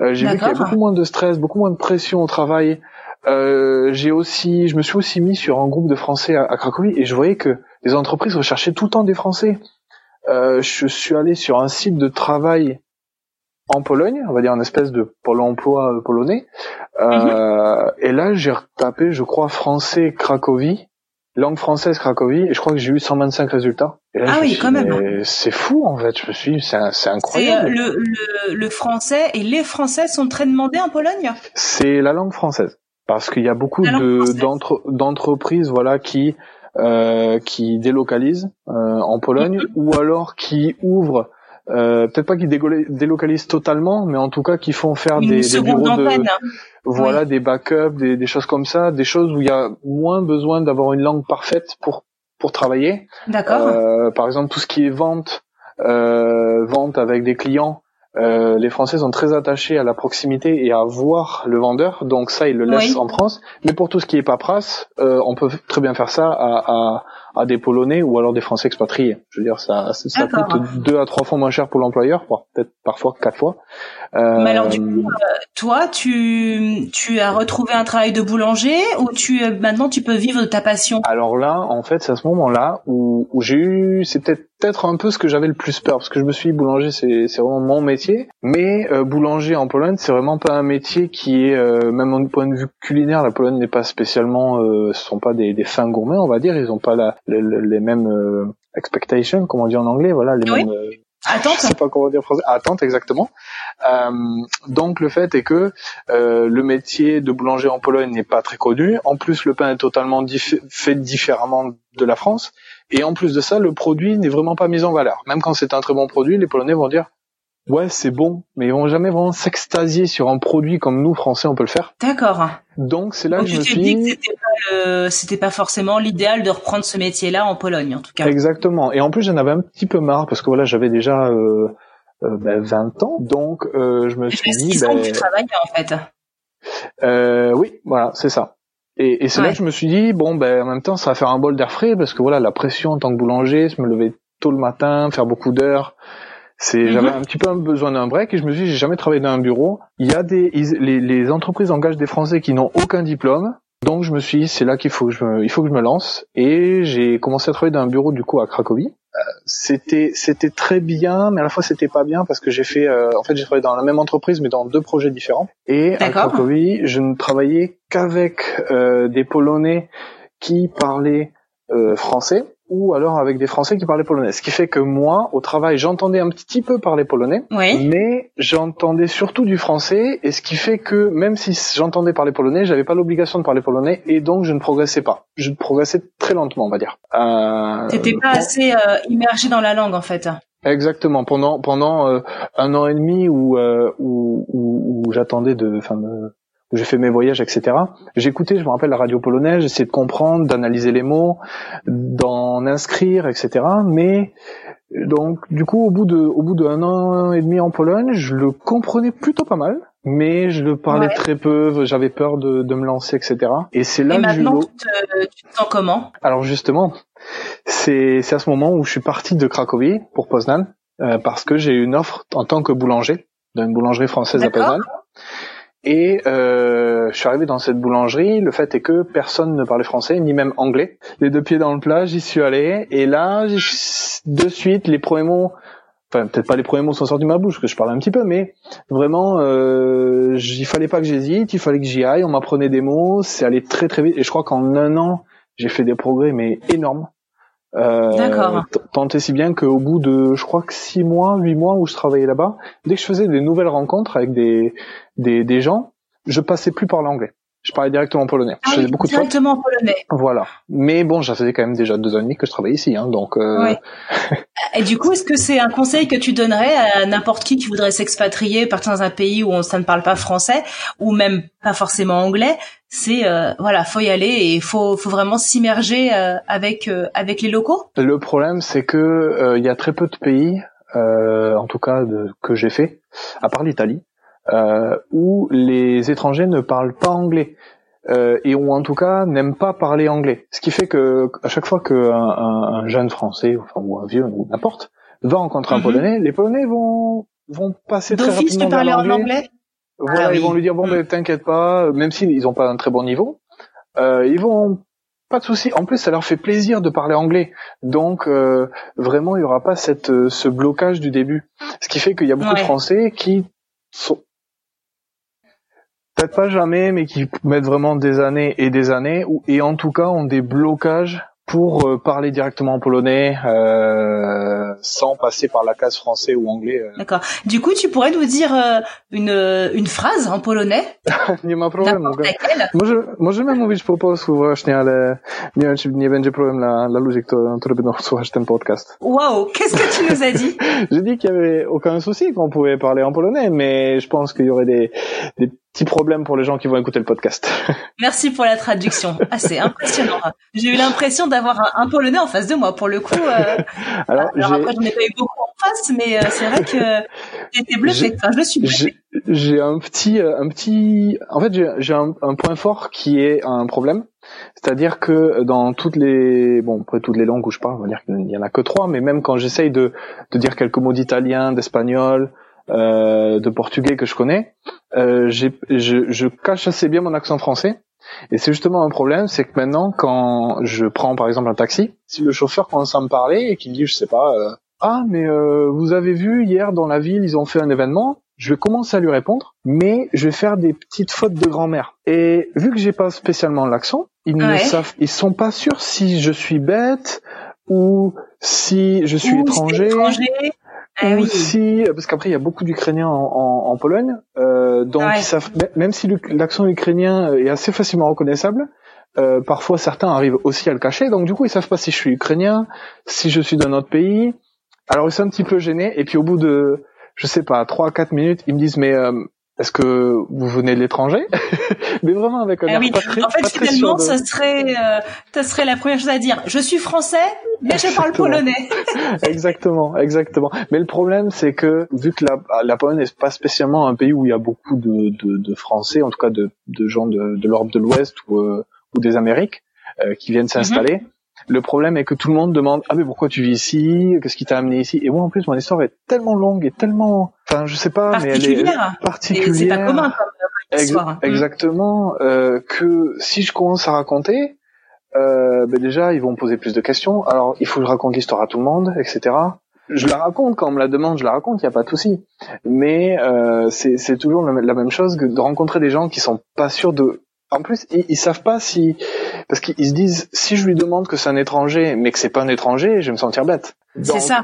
S4: Euh, j'ai vu qu'il y avait beaucoup moins de stress, beaucoup moins de pression au travail. Euh, j'ai aussi, je me suis aussi mis sur un groupe de Français à, Cracovie et je voyais que les entreprises recherchaient tout le temps des Français. Euh, je suis allé sur un site de travail en Pologne, on va dire une espèce de pôle emploi euh, polonais. Euh, mhm. Et là, j'ai retapé, je crois, français Cracovie, langue française Cracovie, et je crois que j'ai eu 125 résultats.
S3: ah oui, quand même.
S4: C'est fou en fait. Je me suis, c'est incroyable.
S3: Le, le, le, français et les Français sont très demandés en Pologne?
S4: C'est la langue française parce qu'il y a beaucoup de d'entreprises voilà qui euh, qui délocalisent euh, en Pologne mm-hmm. ou alors qui ouvrent euh, peut-être pas qui délocalisent totalement mais en tout cas qui font faire des, des, bureaux de voilà des backups des, des, choses comme ça des choses où il y a moins besoin d'avoir une langue parfaite pour pour travailler.
S3: D'accord.
S4: Euh, par exemple tout ce qui est vente euh, vente avec des clients euh, les Français sont très attachés à la proximité et à voir le vendeur, donc ça ils le laissent en France. Mais pour tout ce qui est paperasse, euh, on peut très bien faire ça à, à, à, des Polonais ou alors des Français expatriés. Je veux dire, ça, ça coûte deux à trois fois moins cher pour l'employeur, peut-être parfois quatre fois.
S3: Euh, Mais alors du coup, euh, toi, tu, tu as retrouvé un travail de boulanger ou tu maintenant tu peux vivre de ta passion?
S4: Alors là, en fait, c'est à ce moment-là où, où j'ai eu, c'est peut-être un peu ce que j'avais le plus peur parce que je me suis dit boulanger, c'est c'est vraiment mon métier. Mais euh, boulanger en Pologne, c'est vraiment pas un métier qui est euh, même au point de vue culinaire, la Pologne n'est pas spécialement, euh, ce sont pas des, des fins gourmets, on va dire. Ils ont pas la, les, mêmes euh, expectations, comme on dit en anglais, voilà, les mêmes
S3: Attente.
S4: Je sais pas comment dire français. Attente, exactement. Euh, donc le fait est que euh, le métier de boulanger en Pologne n'est pas très connu. En plus, le pain est totalement fait différemment de la France. Et en plus de ça, le produit n'est vraiment pas mis en valeur. Même quand c'est un très bon produit, les Polonais vont dire ouais c'est bon, mais ils vont jamais vraiment s'extasier sur un produit comme nous Français on peut le faire.
S3: D'accord.
S4: Donc c'est là que je me suis dit
S3: que c'était pas, forcément l'idéal de reprendre ce métier-là en Pologne en tout cas.
S4: Exactement. Et en plus j'en avais un petit peu marre parce que voilà j'avais déjà euh, euh, ben, 20 ans, donc euh, je me suis dit.
S3: Ben, tu travailles en fait.
S4: Euh, oui, voilà, c'est ça. Et, et c'est là que je me suis dit bon ben en même temps ça va faire un bol d'air frais parce que voilà la pression en tant que boulanger, se me lever tôt le matin, faire beaucoup d'heures. C'est, mhm. j'avais un petit peu besoin d'un break et je me suis dit, j'ai jamais travaillé dans un bureau. Il y a des, les, les entreprises engagent des Français qui n'ont aucun diplôme. Donc je me suis dit, c'est là qu'il faut que je me, il faut que je me lance. Et j'ai commencé à travailler dans un bureau du coup à Cracovie. Euh, c'était, c'était très bien, mais à la fois c'était pas bien parce que j'ai fait, euh, en fait j'ai travaillé dans la même entreprise mais dans deux projets différents. Et à Cracovie, je ne travaillais qu'avec euh, des Polonais qui parlaient français ou alors avec des Français qui parlaient polonais. Ce qui fait que moi, au travail, j'entendais un petit peu parler polonais, mais j'entendais surtout du français, et ce qui fait que même si j'entendais parler polonais, j'avais pas l'obligation de parler polonais, et donc je ne progressais pas. Je progressais très lentement, on va dire.
S3: Euh, T'étais pas assez euh, immergé dans la langue, en fait.
S4: Exactement. Pendant pendant euh, un an et demi où euh, où, où, où j'attendais de, enfin, j'ai fait mes voyages, etc. J'écoutais, je me rappelle, la radio polonaise, j'essayais de comprendre, d'analyser les mots, d'en inscrire, etc. Mais donc, du coup, au bout de, au bout d'un an et demi en Pologne, je le comprenais plutôt pas mal, mais je le parlais très peu, j'avais peur de, de me lancer, etc.
S3: Et c'est là et maintenant, tu te, tu te sens comment?
S4: Alors justement, c'est c'est à ce moment où je suis parti de Cracovie pour Poznan euh, parce que j'ai eu une offre en tant que boulanger d'une boulangerie française à Poznan. Et euh, je suis arrivé dans cette boulangerie. Le fait est que personne ne parlait français, ni même anglais. Les deux pieds dans le plat, j'y suis allé. Et là, de suite, les premiers mots, enfin peut-être pas les premiers mots sont sortis de ma bouche, que je parlais un petit peu, mais vraiment, euh, il fallait pas que j'hésite, il fallait que j'y aille. On m'apprenait des mots, c'est allé très très vite. Et je crois qu'en un an, j'ai fait des progrès mais énormes.
S3: Euh,
S4: tant et si bien qu'au bout de, je crois que six mois, huit mois où je travaillais là-bas, dès que je faisais des nouvelles rencontres avec des, des, des gens, je passais plus par l'anglais. Je parlais directement polonais.
S3: je
S4: ah
S3: faisais beaucoup directement de polonais.
S4: Voilà. Mais bon, ça faisait quand même déjà deux ans et demi que je travaillais ici, hein, donc. Euh...
S3: Et du coup, est-ce que c'est un conseil que tu donnerais à n'importe qui qui voudrait s'expatrier, partir dans un pays où ça ne parle pas français ou même pas forcément anglais? C'est euh, voilà, faut y aller et faut, vraiment s'immerger euh, avec euh, avec les locaux?
S4: Le problème, c'est que il y a très peu de pays, en tout cas que j'ai fait, à part l'Italie, où les étrangers ne parlent pas anglais. Euh, et ou en tout cas n'aiment pas parler anglais. Ce qui fait que à chaque fois qu'un un, un jeune français enfin, ou un vieux ou n'importe va rencontrer un mhm. polonais, les polonais vont vont passer très rapidement vers
S3: l'anglais. en anglais?
S4: Voilà, ah ils vont lui dire bon ben t'inquiète pas, même s'ils n'ont pas un très bon niveau, euh, ils vont pas de souci. En plus, ça leur fait plaisir de parler anglais. Donc, euh, vraiment, il y aura pas cette, ce blocage du début. Ce qui fait qu'il y a beaucoup de Français qui sont, peut-être pas jamais, mais qui mettent vraiment des années et des années, et en tout cas ont des blocages pour euh, parler directement en polonais euh, sans passer par la case français ou anglais. Euh.
S3: D'accord. Du coup, tu pourrais nous dire une, une phrase en polonais?
S4: Nie ma problemu. Może, możemy mówić po polsku właśnie, ale nie wiem, czy nie będzie problem dla, dla ludzi, którzy, którzy będą słuchać ten podcast.
S3: Wow, qu'est-ce que tu nous as dit?
S4: J'ai dit qu'il y avait aucun souci qu'on pouvait parler en polonais, mais je pense qu'il y aurait des, des petit problème pour les gens qui vont écouter le podcast.
S3: Merci pour la traduction. Ah, c'est impressionnant. J'ai eu l'impression d'avoir un, polonais en face de moi. Pour le coup, euh... alors, alors après, j'en ai pas eu beaucoup en face, mais euh, c'est vrai que j'étais bluffé. Enfin, je suis bluffé.
S4: J'ai un petit, euh, un petit. En fait, j'ai un, un, point fort qui est un problème. C'est-à-dire que dans toutes les, bon, après toutes les langues où je parle, on va dire qu'il y en a que trois, mais même quand j'essaye de, de dire quelques mots d'italien, d'espagnol, de portugais que je connais, euh, je, je cache assez bien mon accent français. Et c'est justement un problème, c'est que maintenant, quand je prends par exemple un taxi, si le chauffeur commence à me parler et qu'il dit, je sais pas, euh, ah mais euh, vous avez vu hier dans la ville, ils ont fait un événement, je vais commencer à lui répondre, mais je vais faire des petites fautes de grand-mère. Et vu que j'ai pas spécialement l'accent, ils ne savent, ils sont pas sûrs si je suis bête ou si je suis étranger. Ah aussi, parce qu'après il y a beaucoup d'Ukrainiens en, en, Pologne, euh, donc ils savent, même si l'accent ukrainien est assez facilement reconnaissable, euh, parfois certains arrivent aussi à le cacher, donc du coup ils savent pas si je suis ukrainien, si je suis d'un autre pays. Alors ils sont un petit peu gênés, et puis au bout de, je sais pas, trois quatre minutes, ils me disent mais euh, est-ce que vous venez de l'étranger Mais vraiment avec un ah
S3: pas très, En fait, finalement, ça serait, euh, ça serait la première chose à dire. Je suis français, mais je parle polonais.
S4: exactement, exactement. Mais le problème, c'est que vu que la, la Pologne n'est pas spécialement un pays où il y a beaucoup de, de, de Français, en tout cas de, de gens de, de l'Europe de l'Ouest ou, euh, ou des Amériques, euh, qui viennent s'installer. Mhm. Le problème est que tout le monde demande ah mais pourquoi tu vis ici? Qu'est-ce qui t'a amené ici? Et moi en plus mon histoire est tellement longue et tellement enfin je sais pas mais elle est particulière.
S3: C'est pas commun comme histoire.
S4: Mm. exactement euh, que si je commence à raconter euh, ben déjà ils vont me poser plus de questions. Alors il faut que je raconte l'histoire à tout le monde, etc. Je la raconte quand on me la demande, je la raconte, il y a pas de souci. Mais euh, c'est toujours la même chose que de rencontrer des gens qui sont pas sûrs de en plus, ils, ils savent pas si parce qu'ils se disent si je lui demande que c'est un étranger, mais que c'est pas un étranger, je vais me sentir bête.
S3: C'est ça.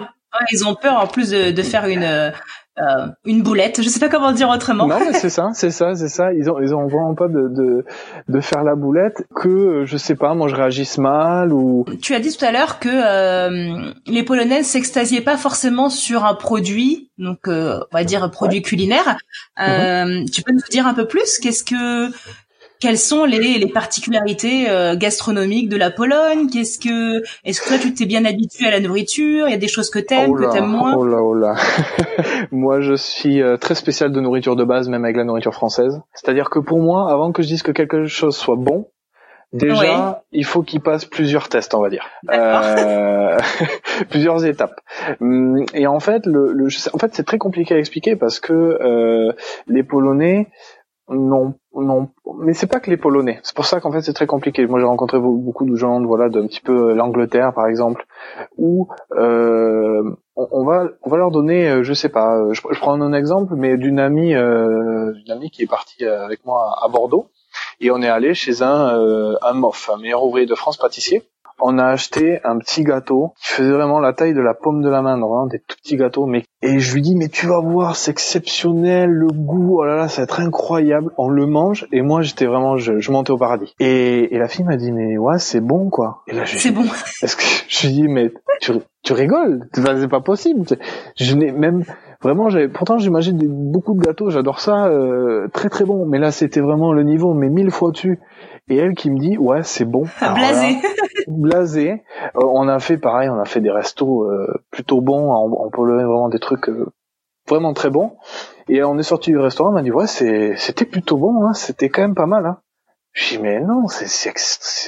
S3: Ils ont peur en plus de, de faire une euh, une boulette. Je sais pas comment dire autrement.
S4: Non, mais c'est ça, c'est ça, c'est ça. Ils ont ils ont vraiment pas de, de de faire la boulette que je sais pas, moi je réagisse mal ou.
S3: Tu as dit tout à l'heure que euh, les Polonais s'extasiaient pas forcément sur un produit, donc euh, on va dire un produit culinaire. Mm-hmm. Tu peux nous dire un peu plus? Qu'est-ce que quelles sont les, les particularités euh, gastronomiques de la Pologne? Qu'est-ce que est-ce que toi tu t'es bien habitué à la nourriture? Il y a des choses que t'aimes, oh que t'aimes moins?
S4: Oh là oh là. moi je suis euh, très spécial de nourriture de base, même avec la nourriture française. C'est-à-dire que pour moi, avant que je dise que quelque chose soit bon, Déjà, il faut qu'il passe plusieurs tests, on va dire, euh, plusieurs étapes. Hum, et en fait, le, le en fait, c'est très compliqué à expliquer parce que euh, les Polonais non, non, mais c'est pas que les Polonais. C'est pour ça qu'en fait c'est très compliqué. Moi j'ai rencontré beaucoup de gens, voilà, d'un petit peu l'Angleterre par exemple, où euh, on, va, on va leur donner, euh, je sais pas, euh, je, prends un exemple, mais d'une amie, euh, d'une amie qui est partie avec moi à, Bordeaux, et on est allé chez un, un MOF, un meilleur ouvrier de France pâtissier. On a acheté un petit gâteau qui faisait vraiment la taille de la paume de la main, vraiment des tout petits gâteaux, mais Et je lui dis mais tu vas voir, c'est exceptionnel, le goût, oh là là, ça va être incroyable. On le mange et moi j'étais vraiment, je, je montais au paradis. Et, et la fille m'a dit mais ouais c'est bon quoi. Et là je
S3: C'est bon.
S4: est-ce que je lui dis mais tu, tu rigoles, c'est pas possible. Je n'ai même vraiment j'avais pourtant j'imagine beaucoup de gâteaux, j'adore ça, euh, très très bon. Mais là c'était vraiment le niveau mais mille fois dessus. Et elle qui me dit ouais c'est bon. Là,
S3: Blasé.
S4: blasé. Euh, on a fait pareil, on a fait des restos euh, plutôt bons en, en Pologne, vraiment des trucs euh, vraiment très bons. Et on est sorti du restaurant, on m'a dit ouais c'est c'était plutôt bon, hein, c'était quand même pas mal. Hein. Je dis mais non, c'est c'est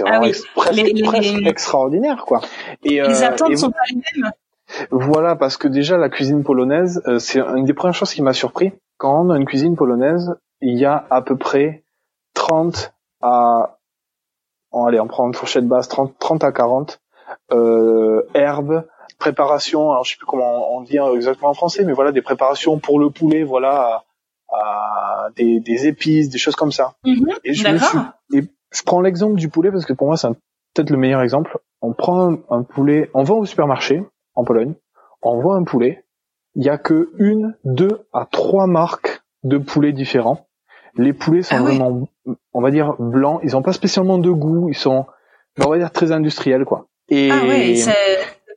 S3: Ah
S4: vraiment
S3: oui,
S4: ex- presque,
S3: les- les-
S4: presque extraordinaire quoi. Et,
S3: Les
S4: euh,
S3: attentes
S4: et
S3: sont pas les mêmes.
S4: voilà, parce que déjà la cuisine polonaise, euh, c'est une des premières choses qui m'a surpris. Quand on a une cuisine polonaise, il y a à peu près 30 à, oh, allez, on prend une fourchette basse, 30, 30 à 40 euh, herbes, préparations. Alors je sais plus comment on dit exactement en français, mais voilà des préparations pour le poulet, voilà, à, à des, des épices, des choses comme ça.
S3: Mhm,
S4: Et je me suis et je prends l'exemple du poulet parce que pour moi c'est peut-être le meilleur exemple. On prend un, un poulet, on va au supermarché en Pologne, on voit un poulet, il y a que une, deux à trois marques de poulets différents. Les poulets sont
S3: Ah oui.
S4: vraiment, on va dire blancs, ils ont pas spécialement de goût, ils sont, on va dire très industriels quoi. Et
S3: Ah ouais, c'est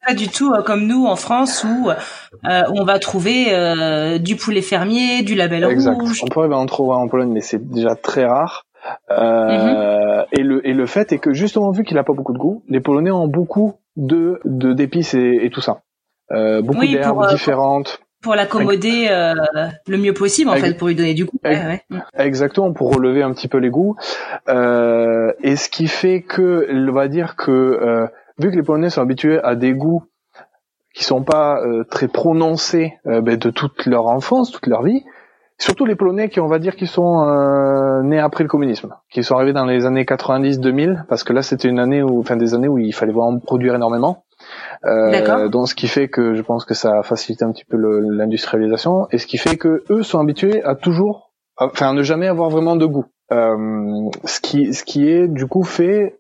S3: pas du tout euh, comme nous en France où euh, on va trouver euh, du poulet fermier, du label
S4: Exact.
S3: rouge.
S4: On pourrait en trouver en Pologne, mais c'est déjà très rare.
S3: Mhm.
S4: Euh, et le et le fait est que justement vu qu'il a pas beaucoup de goût, les Polonais ont beaucoup de de d'épices et, et tout ça. Euh, beaucoup
S3: Oui,
S4: d'herbes
S3: euh,
S4: différentes.
S3: Pour l'accommoder euh, le mieux possible en fait, pour lui donner du goût. Ouais,
S4: Ex-
S3: ouais. Mm.
S4: Exactement pour relever un petit peu les goûts. Euh, et ce qui fait que, on va dire que euh, vu que les Polonais sont habitués à des goûts qui sont pas euh, très prononcés euh, ben, de toute leur enfance, toute leur vie, surtout les Polonais qui on va dire qui sont euh, nés après le communisme, qui sont arrivés dans les années 90-2000, parce que là c'était une année où, enfin des années où il fallait vraiment produire énormément. Euh, donc ce qui fait que je pense que ça a facilité un petit peu l'industrialisation et ce qui fait que eux sont habitués à toujours, enfin à ne jamais avoir vraiment de goût. Euh, ce qui ce qui est du coup fait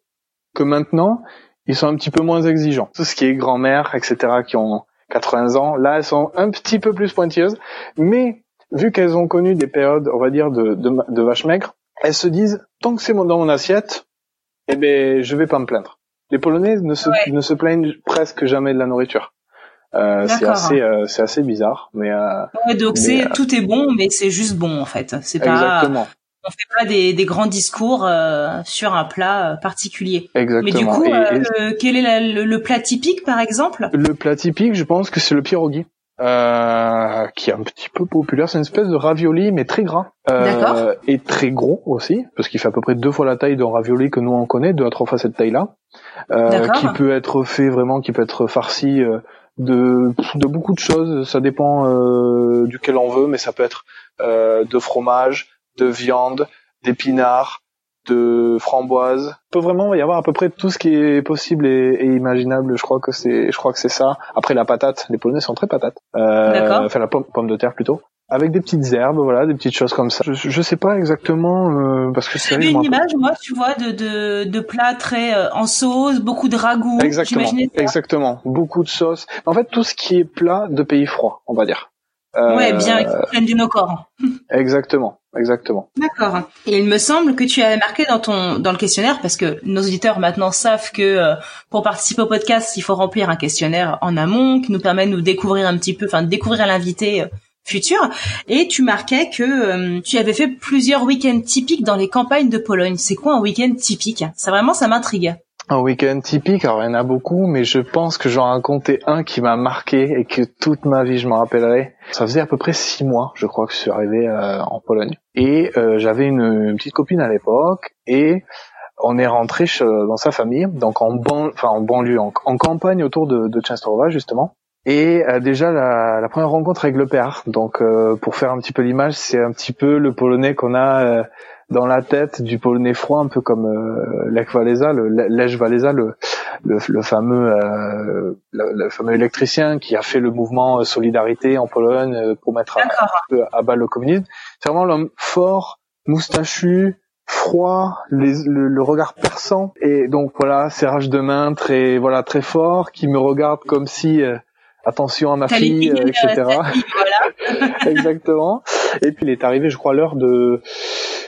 S4: que maintenant ils sont un petit peu moins exigeants. Tout ce qui est grand-mère, etc., qui ont 80 ans, là elles sont un petit peu plus pointilleuses, mais vu qu'elles ont connu des périodes, on va dire, de, de, de vaches maigres, elles se disent tant que c'est dans mon assiette, eh ben je vais pas me plaindre. Les Polonais ne se,
S3: Ouais.
S4: ne se plaignent presque jamais de la nourriture. Euh, c'est assez, euh, c'est assez bizarre, mais euh,
S3: Ouais, donc c'est
S4: euh,
S3: tout est bon, mais c'est juste bon en fait. C'est pas,
S4: exactement,
S3: on fait pas des, des grands discours euh, sur un plat euh, particulier.
S4: exactement.
S3: Mais du coup,
S4: Et- et-
S3: quel est la- le, le plat typique par exemple?
S4: Le plat typique, je pense que c'est le pierogi, euh, qui est un petit peu populaire. C'est une espèce de ravioli, mais très gras. Euh,
S3: D'accord.
S4: Et très gros aussi, parce qu'il fait à peu près deux fois la taille d'un ravioli que nous on connaît, deux à trois fois cette taille-là. Euh, qui peut être fait vraiment, qui peut être farci euh, de, de beaucoup de choses. Ça dépend euh, duquel on veut, mais ça peut être euh, de fromage, de viande, d'épinards, de framboises. Il peut vraiment y avoir à peu près tout ce qui est possible et, et imaginable. Je crois que c'est, je crois que c'est ça. Après la patate, les Polonais sont très patates. Euh. Enfin la pomme, pomme de terre plutôt. Avec des petites herbes, voilà, des petites choses comme ça. Je, je sais pas exactement euh, parce que c'est
S3: une image, moi, tu vois, de, de, de plats très euh, en sauce, beaucoup de ragoût.
S4: Exactement, exactement. Beaucoup de sauce. En fait, tout ce qui est plat de pays froids, on va dire. Euh,
S3: Ouais, bien, qui du no-corps.
S4: Exactement, exactement.
S3: D'accord. Et il me semble que tu avais marqué dans ton dans le questionnaire parce que nos auditeurs maintenant savent que euh, pour participer au podcast, il faut remplir un questionnaire en amont qui nous permet de nous découvrir un petit peu, enfin de découvrir l'invité euh, futur. Et tu marquais que euh, tu avais fait plusieurs week-ends typiques dans les campagnes de Pologne. C'est quoi un week-end typique? Ça vraiment, ça m'intrigue.
S4: Un week-end typique, alors il y en a beaucoup, mais je pense que j'en racontais un qui m'a marqué et que toute ma vie je m'en rappellerai. Ça faisait à peu près six mois, je crois, que je suis arrivé euh, en Pologne. Et euh, j'avais une, petite copine à l'époque et on est rentré dans sa famille, donc en, ban, en banlieue, en, campagne autour de, de justement. Et euh, déjà la, la première rencontre avec le père. Donc euh, pour faire un petit peu l'image, c'est un petit peu le polonais qu'on a euh, dans la tête du polonais froid, un peu comme euh, Lech Walesa, le Lech Walesa, le, le, le fameux euh, le, le fameux électricien qui a fait le mouvement euh, Solidarité en Pologne pour mettre à, à bas le communisme. C'est vraiment l'homme fort, moustachu, froid, les- le, le regard perçant et donc voilà, serrage de main très voilà très fort, qui me regarde comme si euh, attention à ma fille, etc. Exactement. Et puis il est arrivé, je crois, l'heure de,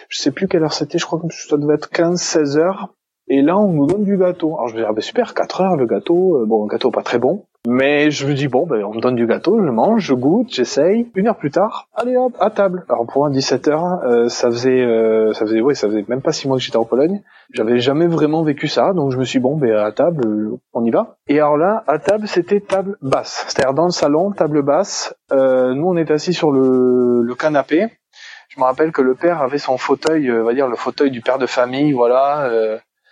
S4: je sais plus quelle heure c'était, je crois que ça devait être 15-16 heures. Et là, on nous donne du gâteau. Alors je me dis, ah ben super, 4 heures le gâteau. Euh, bon, un gâteau pas très bon. Mais je me dis, bon, ben, on me donne du gâteau, je mange, je goûte, j'essaye. Une heure plus tard, allez hop, à table. Alors pour moi, 17 heures, euh, ça faisait, euh, ça faisait, oui, ça faisait même pas six mois que j'étais en Pologne. J'avais jamais vraiment vécu ça, donc je me suis dit, bon, ben, à table, on y va. Et alors là, à table, c'était table basse. C'est-à-dire dans le salon, table basse. nous, on est assis sur le, le canapé. Je me rappelle que le père avait son fauteuil, on va dire le fauteuil du père de famille, voilà,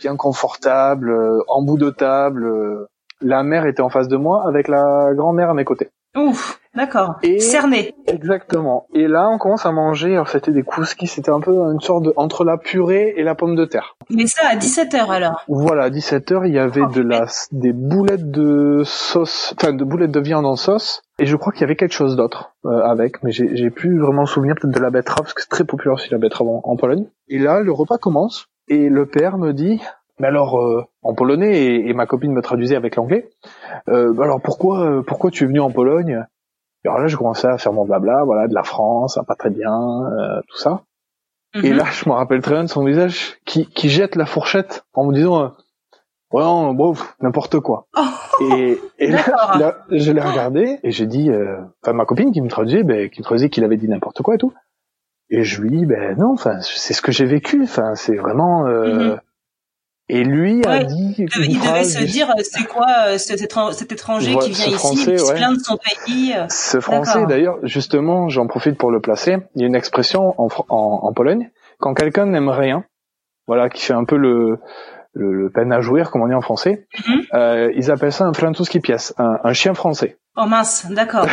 S4: bien confortable, en bout de table la mère était en face de moi avec la grand-mère à mes côtés.
S3: Ouf, d'accord. Cerné.
S4: Exactement. Et là, on commence à manger. Alors, c'était des qui C'était un peu une sorte de entre la purée et la pomme de terre.
S3: Mais ça à 17 h alors.
S4: Voilà, à 17 h il y avait de la des boulettes de sauce, enfin de boulettes de viande en sauce. Et je crois qu'il y avait quelque chose d'autre euh, avec, mais j'ai plus vraiment souvenir peut-être de la betterave parce que c'est très populaire aussi la betterave en Pologne. Et là, le repas commence et le père me dit mais alors euh, en polonais et, ma copine me traduisait avec l'anglais. Euh, alors pourquoi euh, pourquoi tu es venu en Pologne? Alors là je commençais à faire mon blabla, voilà, de la France, pas très bien, tout ça. Et mhm. là je me rappelle très bien de son visage qui, qui jette la fourchette en me disant ouais bon n'importe quoi. et, et là, je l'ai regardé et j'ai dit enfin ma copine qui me traduisait ben, qui me traduisait qu'il avait dit n'importe quoi et tout. Et je lui dis ben non enfin c'est ce que j'ai vécu enfin c'est vraiment mhm. Et lui a dit.
S3: Il devait se dire, euh, c'est quoi euh, cet, étranger qui vient ici, qui se plaint de son pays. Euh.
S4: Ce français, d'ailleurs, justement, j'en profite pour le placer. Il y a une expression en, en, Pologne quand quelqu'un n'aime rien, voilà, qui fait un peu le, le, peine à jouir, comme on dit en français. Mhm. euh, ils appellent ça un francuski pièce, un, un chien français.
S3: Oh mince, d'accord.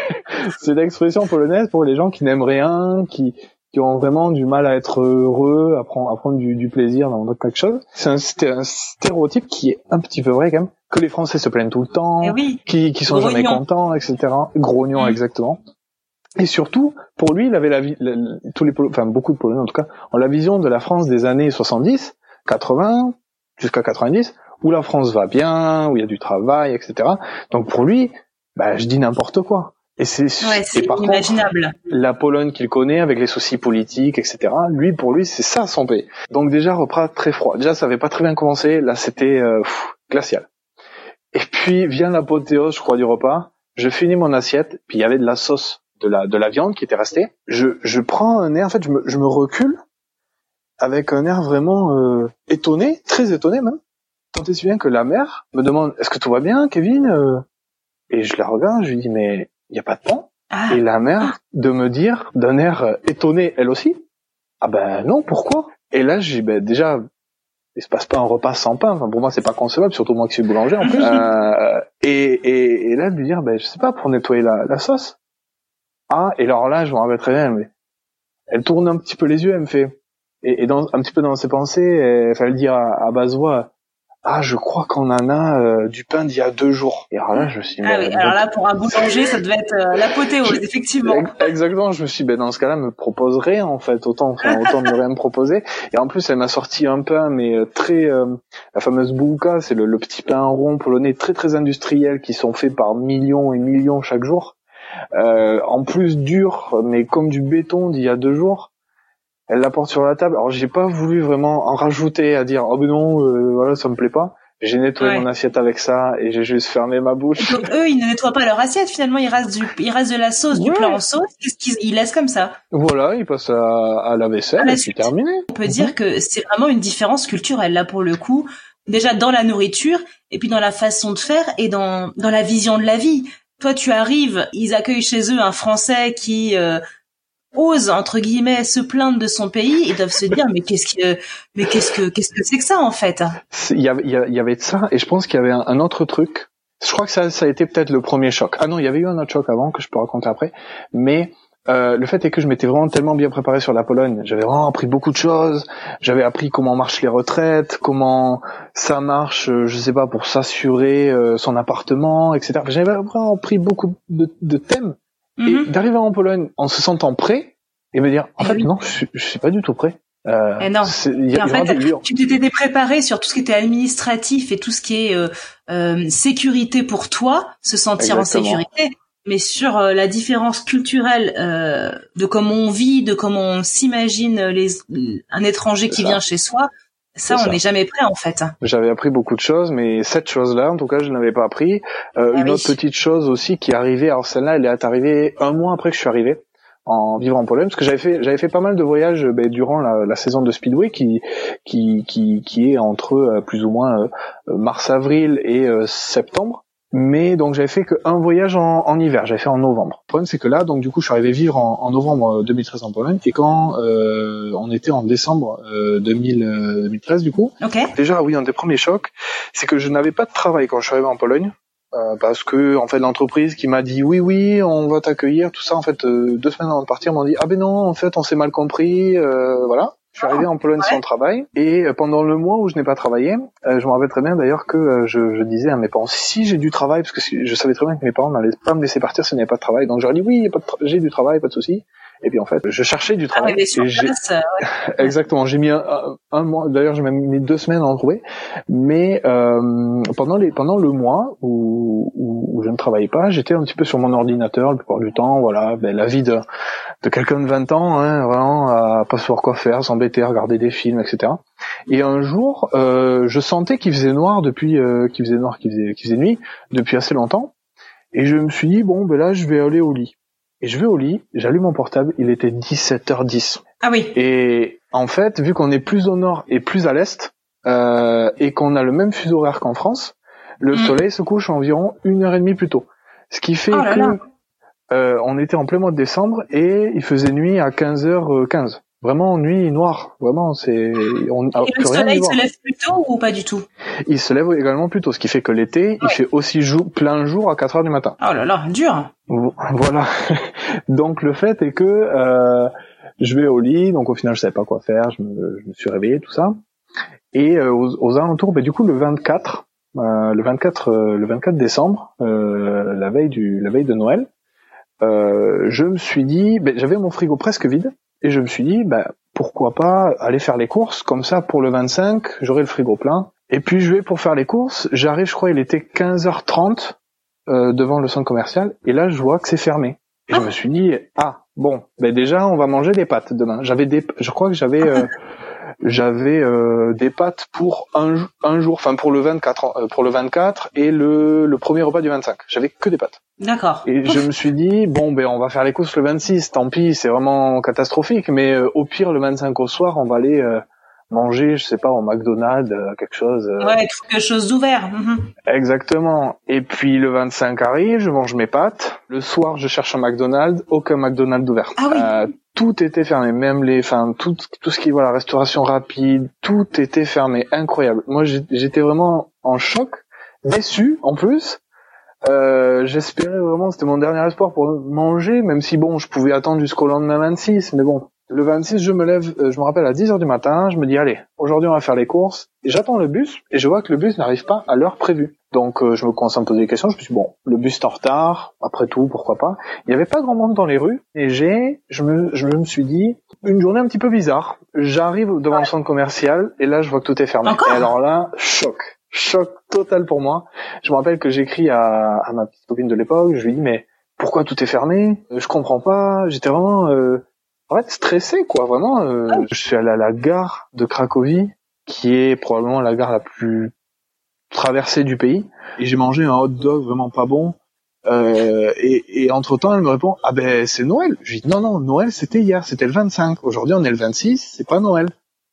S4: c'est l'expression polonaise pour les gens qui n'aiment rien, qui qui ont vraiment du mal à être heureux, à prendre, à prendre du, du plaisir dans quelque chose. C'est un, un, stéréotype qui est un petit peu vrai quand même, que les Français se plaignent tout le temps,
S3: eh
S4: qui, qui sont jamais contents, etc. Grognon, mm. exactement. Et surtout, pour lui, il avait la, vie, tous les, enfin beaucoup de Polonais en tout cas, ont la vision de la France des années 70, 80, jusqu'à 90, où la France va bien, où il y a du travail, etc. Donc pour lui, bah, je dis n'importe quoi. Et c'est
S3: imaginable.
S4: la Pologne qu'il connaît avec les soucis politiques, etc. Lui, pour lui, c'est ça son pays. Donc déjà repas très froid. Déjà, ça avait pas très bien commencé. Là, c'était euh, glacial. Et puis vient l'apothéose, je crois, du repas. Je finis mon assiette, puis il y avait de la sauce, de la de la viande qui était restée. Je je prends un air, en fait, je me je me recule avec un air vraiment euh, étonné, très étonné même. Tant et si bien que la mère me demande est-ce que tout va bien, Kevin euh? Et je la regarde, je lui dis mais il n'y a pas de pain. Ah. Et la mère de me dire d'un air euh, étonné elle aussi, ah ben non, pourquoi? Et là j'ai ben déjà il se passe pas un repas sans pain. Enfin, pour moi, c'est pas concevable, surtout moi qui suis boulanger en plus. euh, et, et, et, là, de lui dire, ben, je sais pas, pour nettoyer la, la sauce. Ah, et alors là, je me rappelle très bien, mais elle tourne un petit peu les yeux, elle me fait, et, et dans, un petit peu dans ses pensées, elle fallait le dire à, à basse voix, ah, je crois qu'on en a euh, du pain d'il y a deux jours. Et alors là, je me suis.
S3: Ah oui, alors là, pour un boulanger, ça devait être euh, l'apothéose, effectivement.
S4: Exactement. Je me suis, dit, ben dans ce cas-là, me proposerait en fait autant, enfin, autant ne rien me proposer. Et en plus, elle m'a sorti un pain, mais euh, très, la fameuse bułka, c'est le, le, petit pain rond polonais très très industriel qui sont faits par millions et millions chaque jour. en plus dur, mais comme du béton d'il y a deux jours elle l'apporte sur la table. Alors j'ai pas voulu vraiment en rajouter à dire oh ben non euh, voilà ça me plaît pas. J'ai nettoyé mon assiette avec ça et j'ai juste fermé ma bouche.
S3: Donc eux ils ne nettoient pas leur assiette finalement il reste du il reste de la sauce du plat en sauce qu'est-ce qu'ils laissent comme ça?
S4: Voilà ils passent à, la vaisselle et c'est terminé.
S3: On peut dire mhm. que c'est vraiment une différence culturelle là pour le coup déjà dans la nourriture et puis dans la façon de faire et dans dans la vision de la vie. Toi tu arrives ils accueillent chez eux un Français qui euh, ose entre guillemets se plaindre de son pays, ils doivent se dire mais qu'est-ce que mais qu'est-ce que qu'est-ce que c'est que ça en fait?
S4: Il y y avait de ça et je pense qu'il y avait un, autre truc. Je crois que ça ça a été peut-être le premier choc. Ah non, il y avait eu un autre choc avant que je peux raconter après, mais euh, le fait est que je m'étais vraiment tellement bien préparé sur la Pologne. J'avais vraiment appris beaucoup de choses. J'avais appris comment marchent les retraites, comment ça marche, euh, je sais pas, pour s'assurer euh, son appartement, etc. J'avais vraiment appris beaucoup de thèmes et mhm. d'arriver en Pologne en se sentant prêt et me dire, en eh fait, non, je, je suis pas du tout prêt.
S3: Euh, eh non. Y a, en fait, tu t'étais préparé sur tout ce qui était administratif et tout ce qui est euh, euh, sécurité pour toi, se sentir en sécurité. Mais sur euh, la différence culturelle euh, de comment on vit, de comment on s'imagine les un étranger qui vient chez soi, ça, on n'est jamais prêt en fait.
S4: J'avais appris beaucoup de choses, mais cette chose-là, en tout cas, je n'avais pas appris. Euh, ah une autre petite chose aussi qui est arrivée, alors celle-là, elle est arrivée un mois après que je suis arrivé en vivant en Pologne parce que j'avais fait j'avais fait pas mal de voyages ben, durant la, la, saison de speedway qui qui qui, qui est entre euh, plus ou moins euh, mars avril et euh, septembre mais donc j'avais fait qu'un voyage en, en hiver. J'avais fait en novembre. Le problème c'est que là donc du coup je suis arrivé vivre en, en novembre 2013 en Pologne et quand on était en décembre 2000, 2013 du coup
S3: okay.
S4: déjà oui un des premiers chocs c'est que je n'avais pas de travail quand je suis arrivé en Pologne euh, parce que en fait l'entreprise qui m'a dit oui oui on va t'accueillir tout ça en fait euh, deux semaines avant de partir m'ont dit ah ben non en fait on s'est mal compris euh, voilà je suis arrivé en Pologne sans travail et pendant le mois où je n'ai pas travaillé, je me rappelle très bien d'ailleurs que je, je, disais à mes parents si j'ai du travail parce que je savais très bien que mes parents n'allaient pas me laisser partir s'il n'y avait pas de travail. Donc j'aurais dit oui j'ai du travail pas de souci et puis en fait, je cherchais du travail.
S3: Ah,
S4: Exactement. J'ai mis un, mois. D'ailleurs, j'ai même mis deux semaines à en trouver. Mais euh, pendant les pendant le mois où, où, je ne travaillais pas, j'étais un petit peu sur mon ordinateur la plupart du temps. Voilà, ben, la vie de de quelqu'un de 20 ans, hein, vraiment à pas savoir quoi faire, s'embêter, regarder des films, etc. Et un jour, euh, je sentais qu'il faisait noir depuis euh, qu'il faisait noir, qu'il faisait, qu'il faisait nuit depuis assez longtemps. Et je me suis dit bon, ben là, je vais aller au lit. Et je vais au lit, j'allume mon portable, il était 17h10.
S3: Ah oui.
S4: Et en fait, vu qu'on est plus au nord et plus à l'est, euh, et qu'on a le même fuseau horaire qu'en France, le mm. soleil se couche environ une heure et demie plus tôt. Ce qui fait oh que euh, on était en plein mois de décembre et il faisait nuit à 15h15 vraiment nuit noire. Vraiment, c'est.
S3: On, Et le soleil se lève plus tôt ou pas du tout?
S4: Il se lève également plus tôt, ce qui fait que l'été, il fait aussi jour, plein jour à 4 heures du matin.
S3: Oh là là, dur.
S4: Voilà. donc le fait est que euh, je vais au lit, donc au final je savais pas quoi faire, je me, je me suis réveillé tout ça. Et euh, aux, aux, alentours, ben, du coup le 24, euh, le 24, euh, le 24 décembre, euh, la veille du, la veille de Noël, je me suis dit, ben, j'avais mon frigo presque vide et je me suis dit, bah, pourquoi pas aller faire les courses, comme ça pour le 25, j'aurai le frigo plein. Et puis je vais pour faire les courses, j'arrive, je crois, il était 15h30 euh, devant le centre commercial, et là je vois que c'est fermé. Et je me suis dit, ah, bon, ben déjà on va manger des pâtes demain. J'avais des, je crois que j'avais euh, j'avais euh, des pâtes pour un, un jour, enfin pour le 24, euh, pour le 24 et le, le premier repas du 25. J'avais que des pâtes.
S3: D'accord.
S4: Et je me suis dit bon ben on va faire les courses le 26. Tant pis, c'est vraiment catastrophique, mais euh, au pire le 25 au soir on va aller manger, je sais pas, au McDonald's, quelque chose.
S3: Ouais, quelque chose d'ouvert. Mhm.
S4: Exactement. Et puis le 25 arrive, je mange mes pâtes. Le soir, je cherche un McDonald's, aucun McDonald's ouvert.
S3: Ah oui
S4: tout était fermé, même les, enfin tout, tout ce qui voilà restauration rapide, tout était fermé, incroyable. Moi j'étais vraiment en choc, déçu en plus. Euh, J'espérais vraiment, c'était mon dernier espoir pour manger, même si bon, je pouvais attendre jusqu'au lendemain 26, mais bon, le 26, je me lève, euh, je me rappelle à 10 heures du matin, je me dis allez, aujourd'hui on va faire les courses. Et j'attends le bus et je vois que le bus n'arrive pas à l'heure prévue. Donc euh, je me commence à me poser des questions. Je me suis dit, bon, le bus est en retard. Après tout, pourquoi pas? Il n'y avait pas grand monde dans les rues et j'ai, je me, je me suis dit une journée un petit peu bizarre. J'arrive devant le centre commercial et là je vois que tout est fermé.
S3: et
S4: alors là, choc, choc total pour moi. Je me rappelle que j'écris à, à ma petite copine de l'époque. Je lui dis mais pourquoi tout est fermé? Je comprends pas. J'étais vraiment euh, en fait stressé quoi vraiment euh, ah je suis allé à la gare de Cracovie qui est probablement la gare la plus traversée du pays. Et j'ai mangé un hot dog vraiment pas bon. Euh, et, et entre temps elle me répond ah ben c'est Noël je dis non non Noël c'était hier c'était le 25 aujourd'hui on est le 26 c'est pas Noël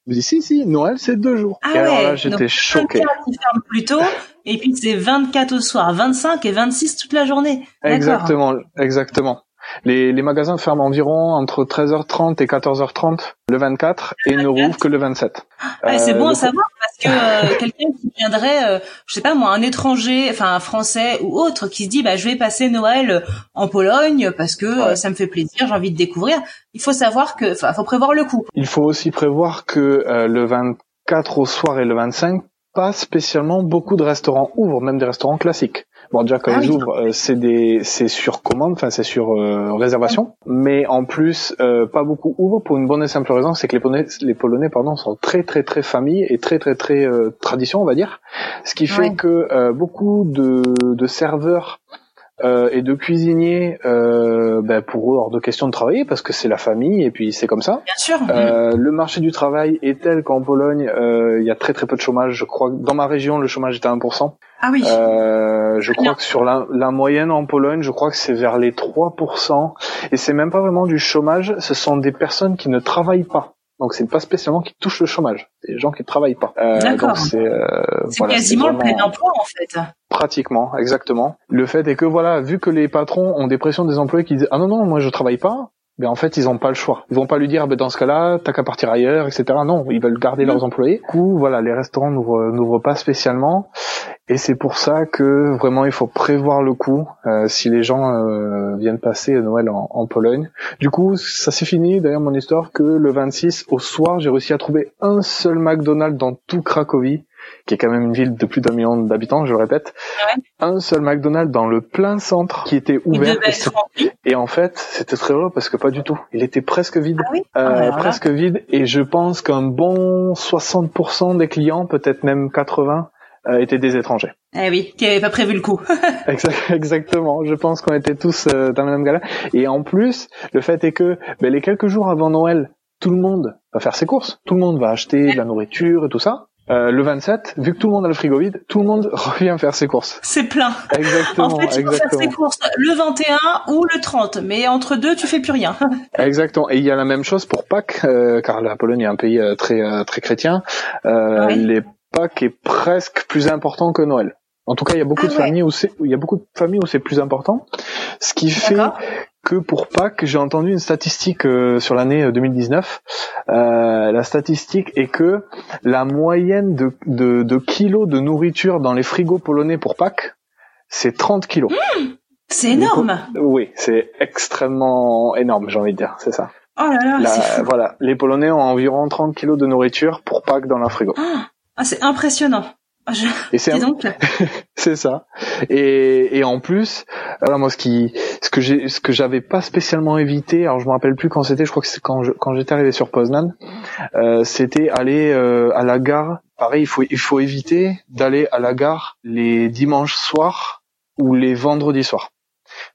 S4: je dis si si Noël c'est deux jours
S3: ah et alors
S4: là j'étais choqué.
S3: 24 qui ferme plus tôt et puis c'est 24 au soir 25 et 26 toute la journée.
S4: Exactement exactement les, les magasins ferment environ entre 13h30 et 14h30 le 24 et ne rouvrent que le 27.
S3: Ah, c'est bon à savoir parce que euh, quelqu'un qui viendrait, euh, je sais pas moi, un étranger, enfin un Français ou autre, qui se dit bah je vais passer Noël en Pologne parce que euh, ça me fait plaisir, j'ai envie de découvrir. Il faut savoir que, enfin, faut prévoir le coup.
S4: Il faut aussi prévoir que le 24 au soir et le 25, pas spécialement beaucoup de restaurants ouvrent, même des restaurants classiques. Bon, déjà quand
S3: Ah
S4: ils
S3: oui.
S4: ouvrent, euh, c'est des, c'est sur commande, enfin c'est sur euh, réservation. Mais en plus, euh, pas beaucoup ouvrent pour une bonne et simple raison, c'est que les Polonais, les Polonais, pardon, sont très très très famille et très très très euh, tradition, on va dire. Ce qui fait
S3: Ouais.
S4: que euh, beaucoup de, de serveurs euh, et de cuisiniers, euh, ben, pour eux, hors de question de travailler parce que c'est la famille et puis c'est comme ça.
S3: Bien sûr.
S4: Euh, le marché du travail est tel qu'en Pologne, euh, il y a très très peu de chômage. Je crois que dans ma région, le chômage est à 1%.
S3: ah oui.
S4: Euh, je crois
S3: bien.
S4: que sur la, la moyenne en Pologne, je crois que c'est vers les 3%. Et c'est même pas vraiment du chômage, ce sont des personnes qui ne travaillent pas. Donc c'est pas spécialement qui touchent le chômage, c'est des gens qui ne travaillent pas. Euh,
S3: D'accord.
S4: c'est euh, voilà,
S3: quasiment le plein emploi en fait.
S4: Pratiquement, exactement. Le fait est que voilà, vu que les patrons ont des pressions des employés qui disent ah non non moi je travaille pas, ben en fait ils ont pas le choix. Ils vont pas lui dire ben dans ce cas-là t'as qu'à partir ailleurs etc. Non, ils veulent garder
S3: Mm.
S4: leurs employés. Du coup voilà les restaurants n'ouvrent n'ouvrent pas spécialement et c'est pour ça que vraiment il faut prévoir le coup euh, si les gens euh, viennent passer Noël en, en Pologne. Du coup ça s'est fini d'ailleurs mon histoire que le 26 au soir j'ai réussi à trouver un seul McDonald's dans tout Cracovie qui est quand même une ville de plus d'un million d'habitants, je le répète, un seul McDonald's dans le plein centre qui était ouvert. Et,
S3: rempli.
S4: et en fait, c'était très drôle parce que pas du tout. Il était presque vide.
S3: Ah oui.
S4: Euh,
S3: Ah,
S4: presque vide. Et je pense qu'un bon 60% des clients, peut-être même 80, euh, étaient des étrangers.
S3: Eh oui, qui avait pas prévu le coup.
S4: Exact- Exactement. Je pense qu'on était tous euh, dans la même galère. Et en plus, le fait est que ben, les quelques jours avant Noël, tout le monde va faire ses courses. Tout le monde va acheter de la nourriture et tout ça. Euh, le 27, vu que tout le monde a le frigo vide, tout le monde revient faire ses courses.
S3: C'est plein.
S4: Exactement,
S3: En fait, tu peux faire ses courses le 21 ou le 30, mais entre deux, tu fais plus rien.
S4: Exactement. Et il y a la même chose pour Pâques, euh, car la Pologne est un pays euh, très euh, très chrétien. Euh,
S3: Oui.
S4: Les Pâques est presque plus important que Noël. En tout cas, il y a beaucoup
S3: Ah
S4: de
S3: ouais.
S4: familles où c'est, il y a beaucoup de familles où c'est plus important. Ce qui fait. Que pour Pâques, j'ai entendu une statistique euh, sur l'année euh, 2019. Euh, la statistique est que la moyenne de, de, de kilos de nourriture dans les frigos polonais pour Pâques, c'est 30 kilos.
S3: C'est énorme.
S4: Oui, c'est extrêmement énorme, j'ai envie de dire, c'est ça.
S3: Oh là là,
S4: La-
S3: c'est fou.
S4: voilà, les Polonais ont environ 30 kilos de nourriture pour Pâques dans leur frigo.
S3: Ah, c'est impressionnant. Ah, je-
S4: c'est un- ça. Et, et en plus, alors moi ce qui ce que j'ai ce que j'avais pas spécialement évité, alors je me rappelle plus quand c'était, je crois que c'est quand quand j'étais arrivé sur Poznan, euh, c'était aller euh, à la gare. Pareil, il faut il faut éviter d'aller à la gare les dimanches soirs ou les vendredis soirs.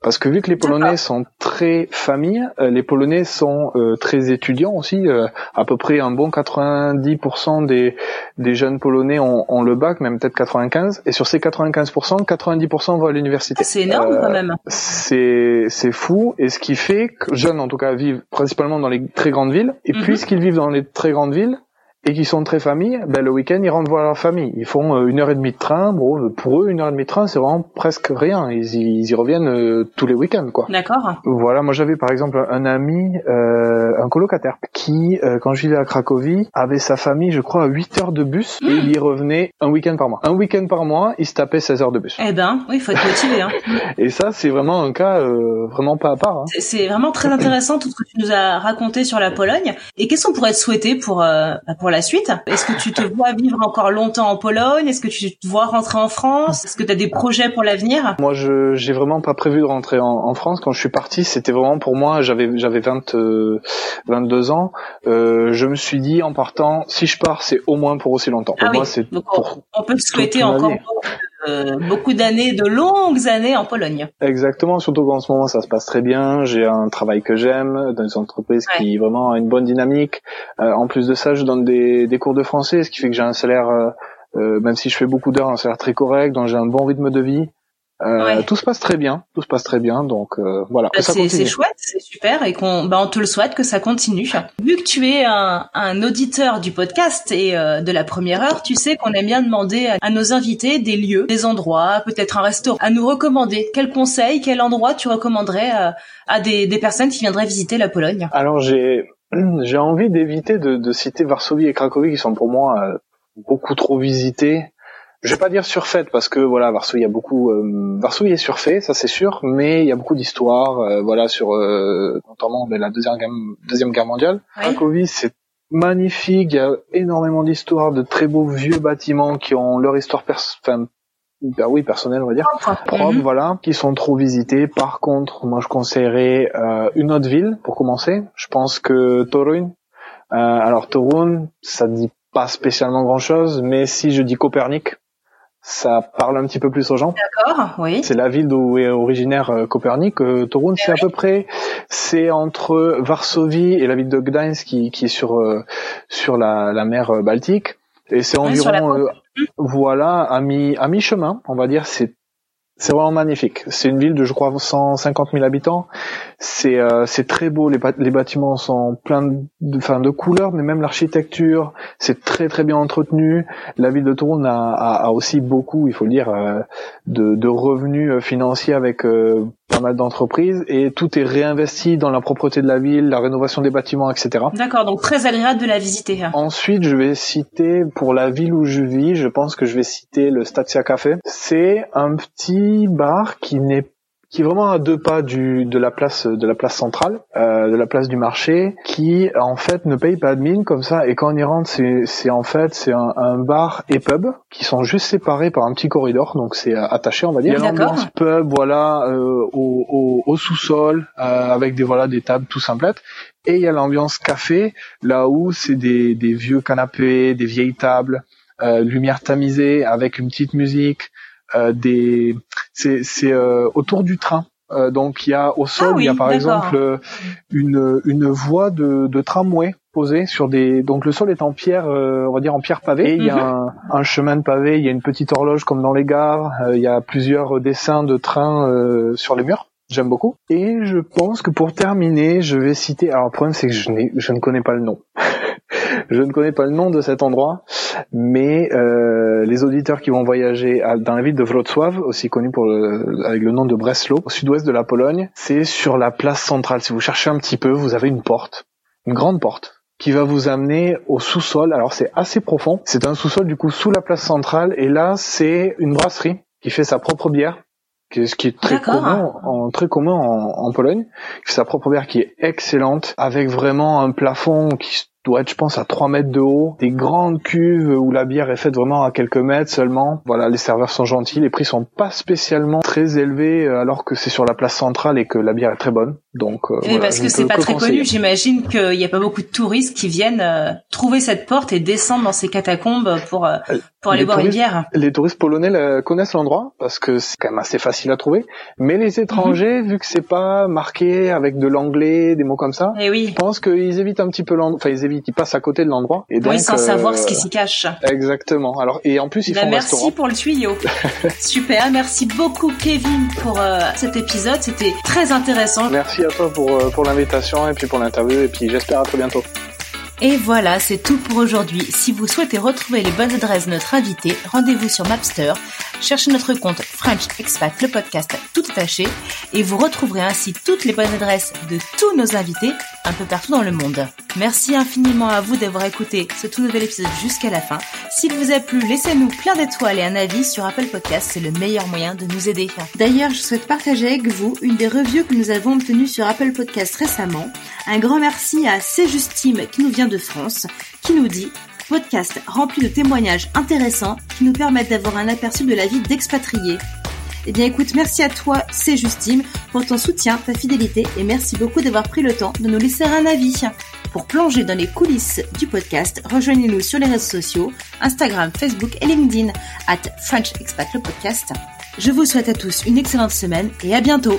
S4: Parce que vu que les Polonais sont très familles, euh, les Polonais sont euh, très étudiants aussi. euh, à peu près un bon 90% des, des jeunes Polonais ont, ont le bac, même peut-être 95. Et sur ces 95%, 90% vont à l'université.
S3: Ah, C'est énorme
S4: Euh,
S3: quand même.
S4: c'est c'est fou et ce qui fait que jeunes en tout cas vivent principalement dans les très grandes villes et
S3: Mhm.
S4: puisqu'ils vivent dans les très grandes villes et qu'ils sont très familles, ben le week-end ils rentrent voir leur famille. Ils font euh, une heure et demie de train. Bon, pour eux une heure et demie de train c'est vraiment presque rien. Ils y, ils y reviennent euh, tous les week-ends quoi.
S3: D'accord.
S4: Voilà, moi j'avais par exemple un ami, euh, un colocataire, qui, euh, quand je vivais à Cracovie, avait sa famille, je crois, à 8 heures de bus, et il y revenait un week-end par mois. Un week-end par mois, il se tapait 16 heures de bus.
S3: Eh ben, oui, il faut être motivé. Hein.
S4: Et ça, c'est vraiment un cas euh, vraiment pas à part. hein.
S3: C'est- vraiment très intéressant tout ce que tu nous as raconté sur la Pologne. Et qu'est-ce qu'on pourrait te souhaiter pour euh, bah, pour la suite Est-ce que tu te vois vivre encore longtemps en Pologne? Est-ce que tu te vois rentrer en France? Est-ce que tu as des projets pour l'avenir?
S4: Moi, je j'ai vraiment pas prévu de rentrer en, en France. Quand je suis parti, c'était vraiment pour moi. J'avais j'avais 20, euh, 22 ans. Euh, je me suis dit en partant, si je pars, c'est au moins pour aussi longtemps. Pour
S3: Ah oui.
S4: moi, c'est
S3: on,
S4: pour
S3: on peut te souhaiter encore beaucoup, euh, beaucoup d'années, de longues années en Pologne.
S4: Exactement, surtout qu'en ce moment ça se passe très bien. J'ai un travail que j'aime dans une entreprise qui vraiment a une bonne dynamique. Euh, en plus de ça, je donne des, des cours de français, ce qui fait que j'ai un salaire, euh, euh, même si je fais beaucoup d'heures, un salaire très correct, donc j'ai un bon rythme de vie. Euh,
S3: Ouais.
S4: Tout se passe très bien, tout se passe très bien, donc euh, voilà.
S3: Bah, c'est chouette, c'est super et qu'on bah, on te le souhaite que ça continue. Vu que tu es un, un auditeur du podcast et euh, de la première heure, tu sais qu'on aime bien demander à, à nos invités des lieux, des endroits, peut-être un restaurant, à nous recommander. Quel conseil, quel endroit tu recommanderais euh, à des, des personnes qui viendraient visiter la Pologne?
S4: Alors j'ai j'ai envie d'éviter de, de citer Varsovie et Cracovie qui sont pour moi euh, beaucoup trop visités. Je vais pas dire surfaites parce que voilà Varsovie il y a beaucoup euh, Varsovie est surfait ça c'est sûr mais il y a beaucoup d'histoires euh, voilà sur euh, notamment ben, la deuxième guerre, deuxième guerre mondiale.
S3: Oui.
S4: Cracovie c'est magnifique il y a énormément d'histoires de très beaux vieux bâtiments qui ont leur histoire pers- enfin, ben oui, personnelles, on va dire, propres,
S3: Mhm.
S4: voilà, qui sont trop visitées. Par contre, moi, je conseillerais euh, une autre ville pour commencer. Je pense que Torun. Euh, alors Torun, ça dit pas spécialement grand-chose, mais si je dis Copernic, ça parle un petit peu plus aux gens.
S3: D'accord, oui.
S4: C'est la ville d'où est originaire euh, Copernic. Euh, Torun, c'est à peu près, c'est entre Varsovie et la ville de Gdańsk qui, qui est sur euh, sur la, la mer Baltique. Et c'est environ, euh, voilà, à mi à mi chemin, on va dire. C'est c'est vraiment magnifique. C'est une ville de, je crois, 150 000 habitants. C'est euh, très beau. Les bâtiments sont pleins de, enfin, de couleurs, mais même l'architecture, c'est très très bien entretenu. La ville de Tourne a, a, a aussi beaucoup, il faut le dire, euh, de, de revenus euh, financiers avec euh, pas mal d'entreprises et tout est réinvesti dans la propreté de la ville, la rénovation des bâtiments, etc.
S3: D'accord, donc très agréable de la visiter.
S4: Ensuite, je vais citer pour la ville où je vis, je pense que je vais citer le Statia Café. C'est un petit bar qui n'est qui est vraiment à deux pas du de la place de la place centrale, euh, de la place du marché, qui en fait ne paye pas de mine comme ça. Et quand on y rentre, c'est c'est en fait c'est un, un bar et pub qui sont juste séparés par un petit corridor, donc c'est euh, attaché on va dire. Il y a l'ambiance pub, voilà, euh, au, au, au sous-sol euh, avec des voilà des tables tout simplettes. Et il y a l'ambiance café, là où c'est des, des vieux canapés, des vieilles tables, euh, lumière tamisée avec une petite musique, des c'est c'est euh, autour du train. Euh, donc il y a au sol,
S3: Ah oui,
S4: il y a par exemple euh, une une voie de, de tramway posée sur des donc le sol est en pierre euh, on va dire en pierre pavée et il y a un, un chemin de pavé, il y a une petite horloge comme dans les gares, euh, il y a plusieurs dessins de trains euh, sur les murs. J'aime beaucoup. Et je pense que pour terminer, je vais citer. Alors le problème c'est que je, n'ai- je ne connais pas le nom. je ne connais pas le nom de cet endroit, mais euh, les auditeurs qui vont voyager à- dans la ville de Wrocław, aussi connue pour le- avec le nom de Breslau, au sud-ouest de la Pologne, c'est sur la place centrale. Si vous cherchez un petit peu, vous avez une porte, une grande porte qui va vous amener au sous-sol. Alors c'est assez profond. C'est un sous-sol du coup sous la place centrale et là c'est une brasserie qui fait sa propre bière, qui est- ce qui est très commun, en, très commun en, en Pologne. Qui fait sa propre bière qui est excellente avec vraiment un plafond qui doit être je pense à 3 mètres de haut, des grandes cuves où la bière est faite vraiment à quelques mètres seulement. Voilà, les serveurs sont gentils, les prix sont pas spécialement très élevés euh, alors que c'est sur la place centrale et que la bière est très bonne. Donc euh,
S3: Oui,
S4: voilà,
S3: parce que c'est pas
S4: que
S3: très
S4: conseiller.
S3: connu. J'imagine qu'il n'y a pas beaucoup de touristes qui viennent euh, trouver cette porte et descendre dans ces catacombes pour euh, pour aller
S4: Les
S3: boire une bière.
S4: Les touristes polonais connaissent l'endroit parce que c'est quand même assez facile à trouver. Mais les étrangers,
S3: Mhm.
S4: vu que c'est pas marqué avec de l'anglais, des mots comme ça,
S3: Et oui,
S4: je pense qu'ils évitent un petit peu l'endroit. Enfin, ils évitent, ils passent à côté de l'endroit. Et donc,
S3: oui, sans
S4: euh,
S3: savoir ce qui s'y cache.
S4: Exactement. Alors, et en plus, ils
S3: Bah,
S4: font
S3: merci
S4: restaurant.
S3: pour le tuyau. Super, merci beaucoup Kevin pour euh, cet épisode. C'était très intéressant.
S4: Merci à toi pour, euh, pour l'invitation et puis pour l'interview. Et puis, j'espère à très bientôt.
S3: Et voilà, c'est tout pour aujourd'hui. Si vous souhaitez retrouver les bonnes adresses de notre invité, rendez-vous sur Mapster, cherchez notre compte French Expat, le podcast tout attaché, et vous retrouverez ainsi toutes les bonnes adresses de tous nos invités un peu partout dans le monde. Merci infiniment à vous d'avoir écouté ce tout nouvel épisode jusqu'à la fin. S'il vous a plu, laissez-nous plein d'étoiles et un avis sur Apple Podcast, c'est le meilleur moyen de nous aider. D'ailleurs, je souhaite partager avec vous une des reviews que nous avons obtenues sur Apple Podcast récemment. Un grand merci à C. Justime qui nous vient de France, qui nous dit podcast rempli de témoignages intéressants qui nous permettent d'avoir un aperçu de la vie d'expatriés. Eh bien écoute, merci à toi, c'est Justine, pour ton soutien, ta fidélité et merci beaucoup d'avoir pris le temps de nous laisser un avis. Pour plonger dans les coulisses du podcast, rejoignez-nous sur les réseaux sociaux, Instagram, Facebook et LinkedIn, at French le podcast. Je vous souhaite à tous une excellente semaine et à bientôt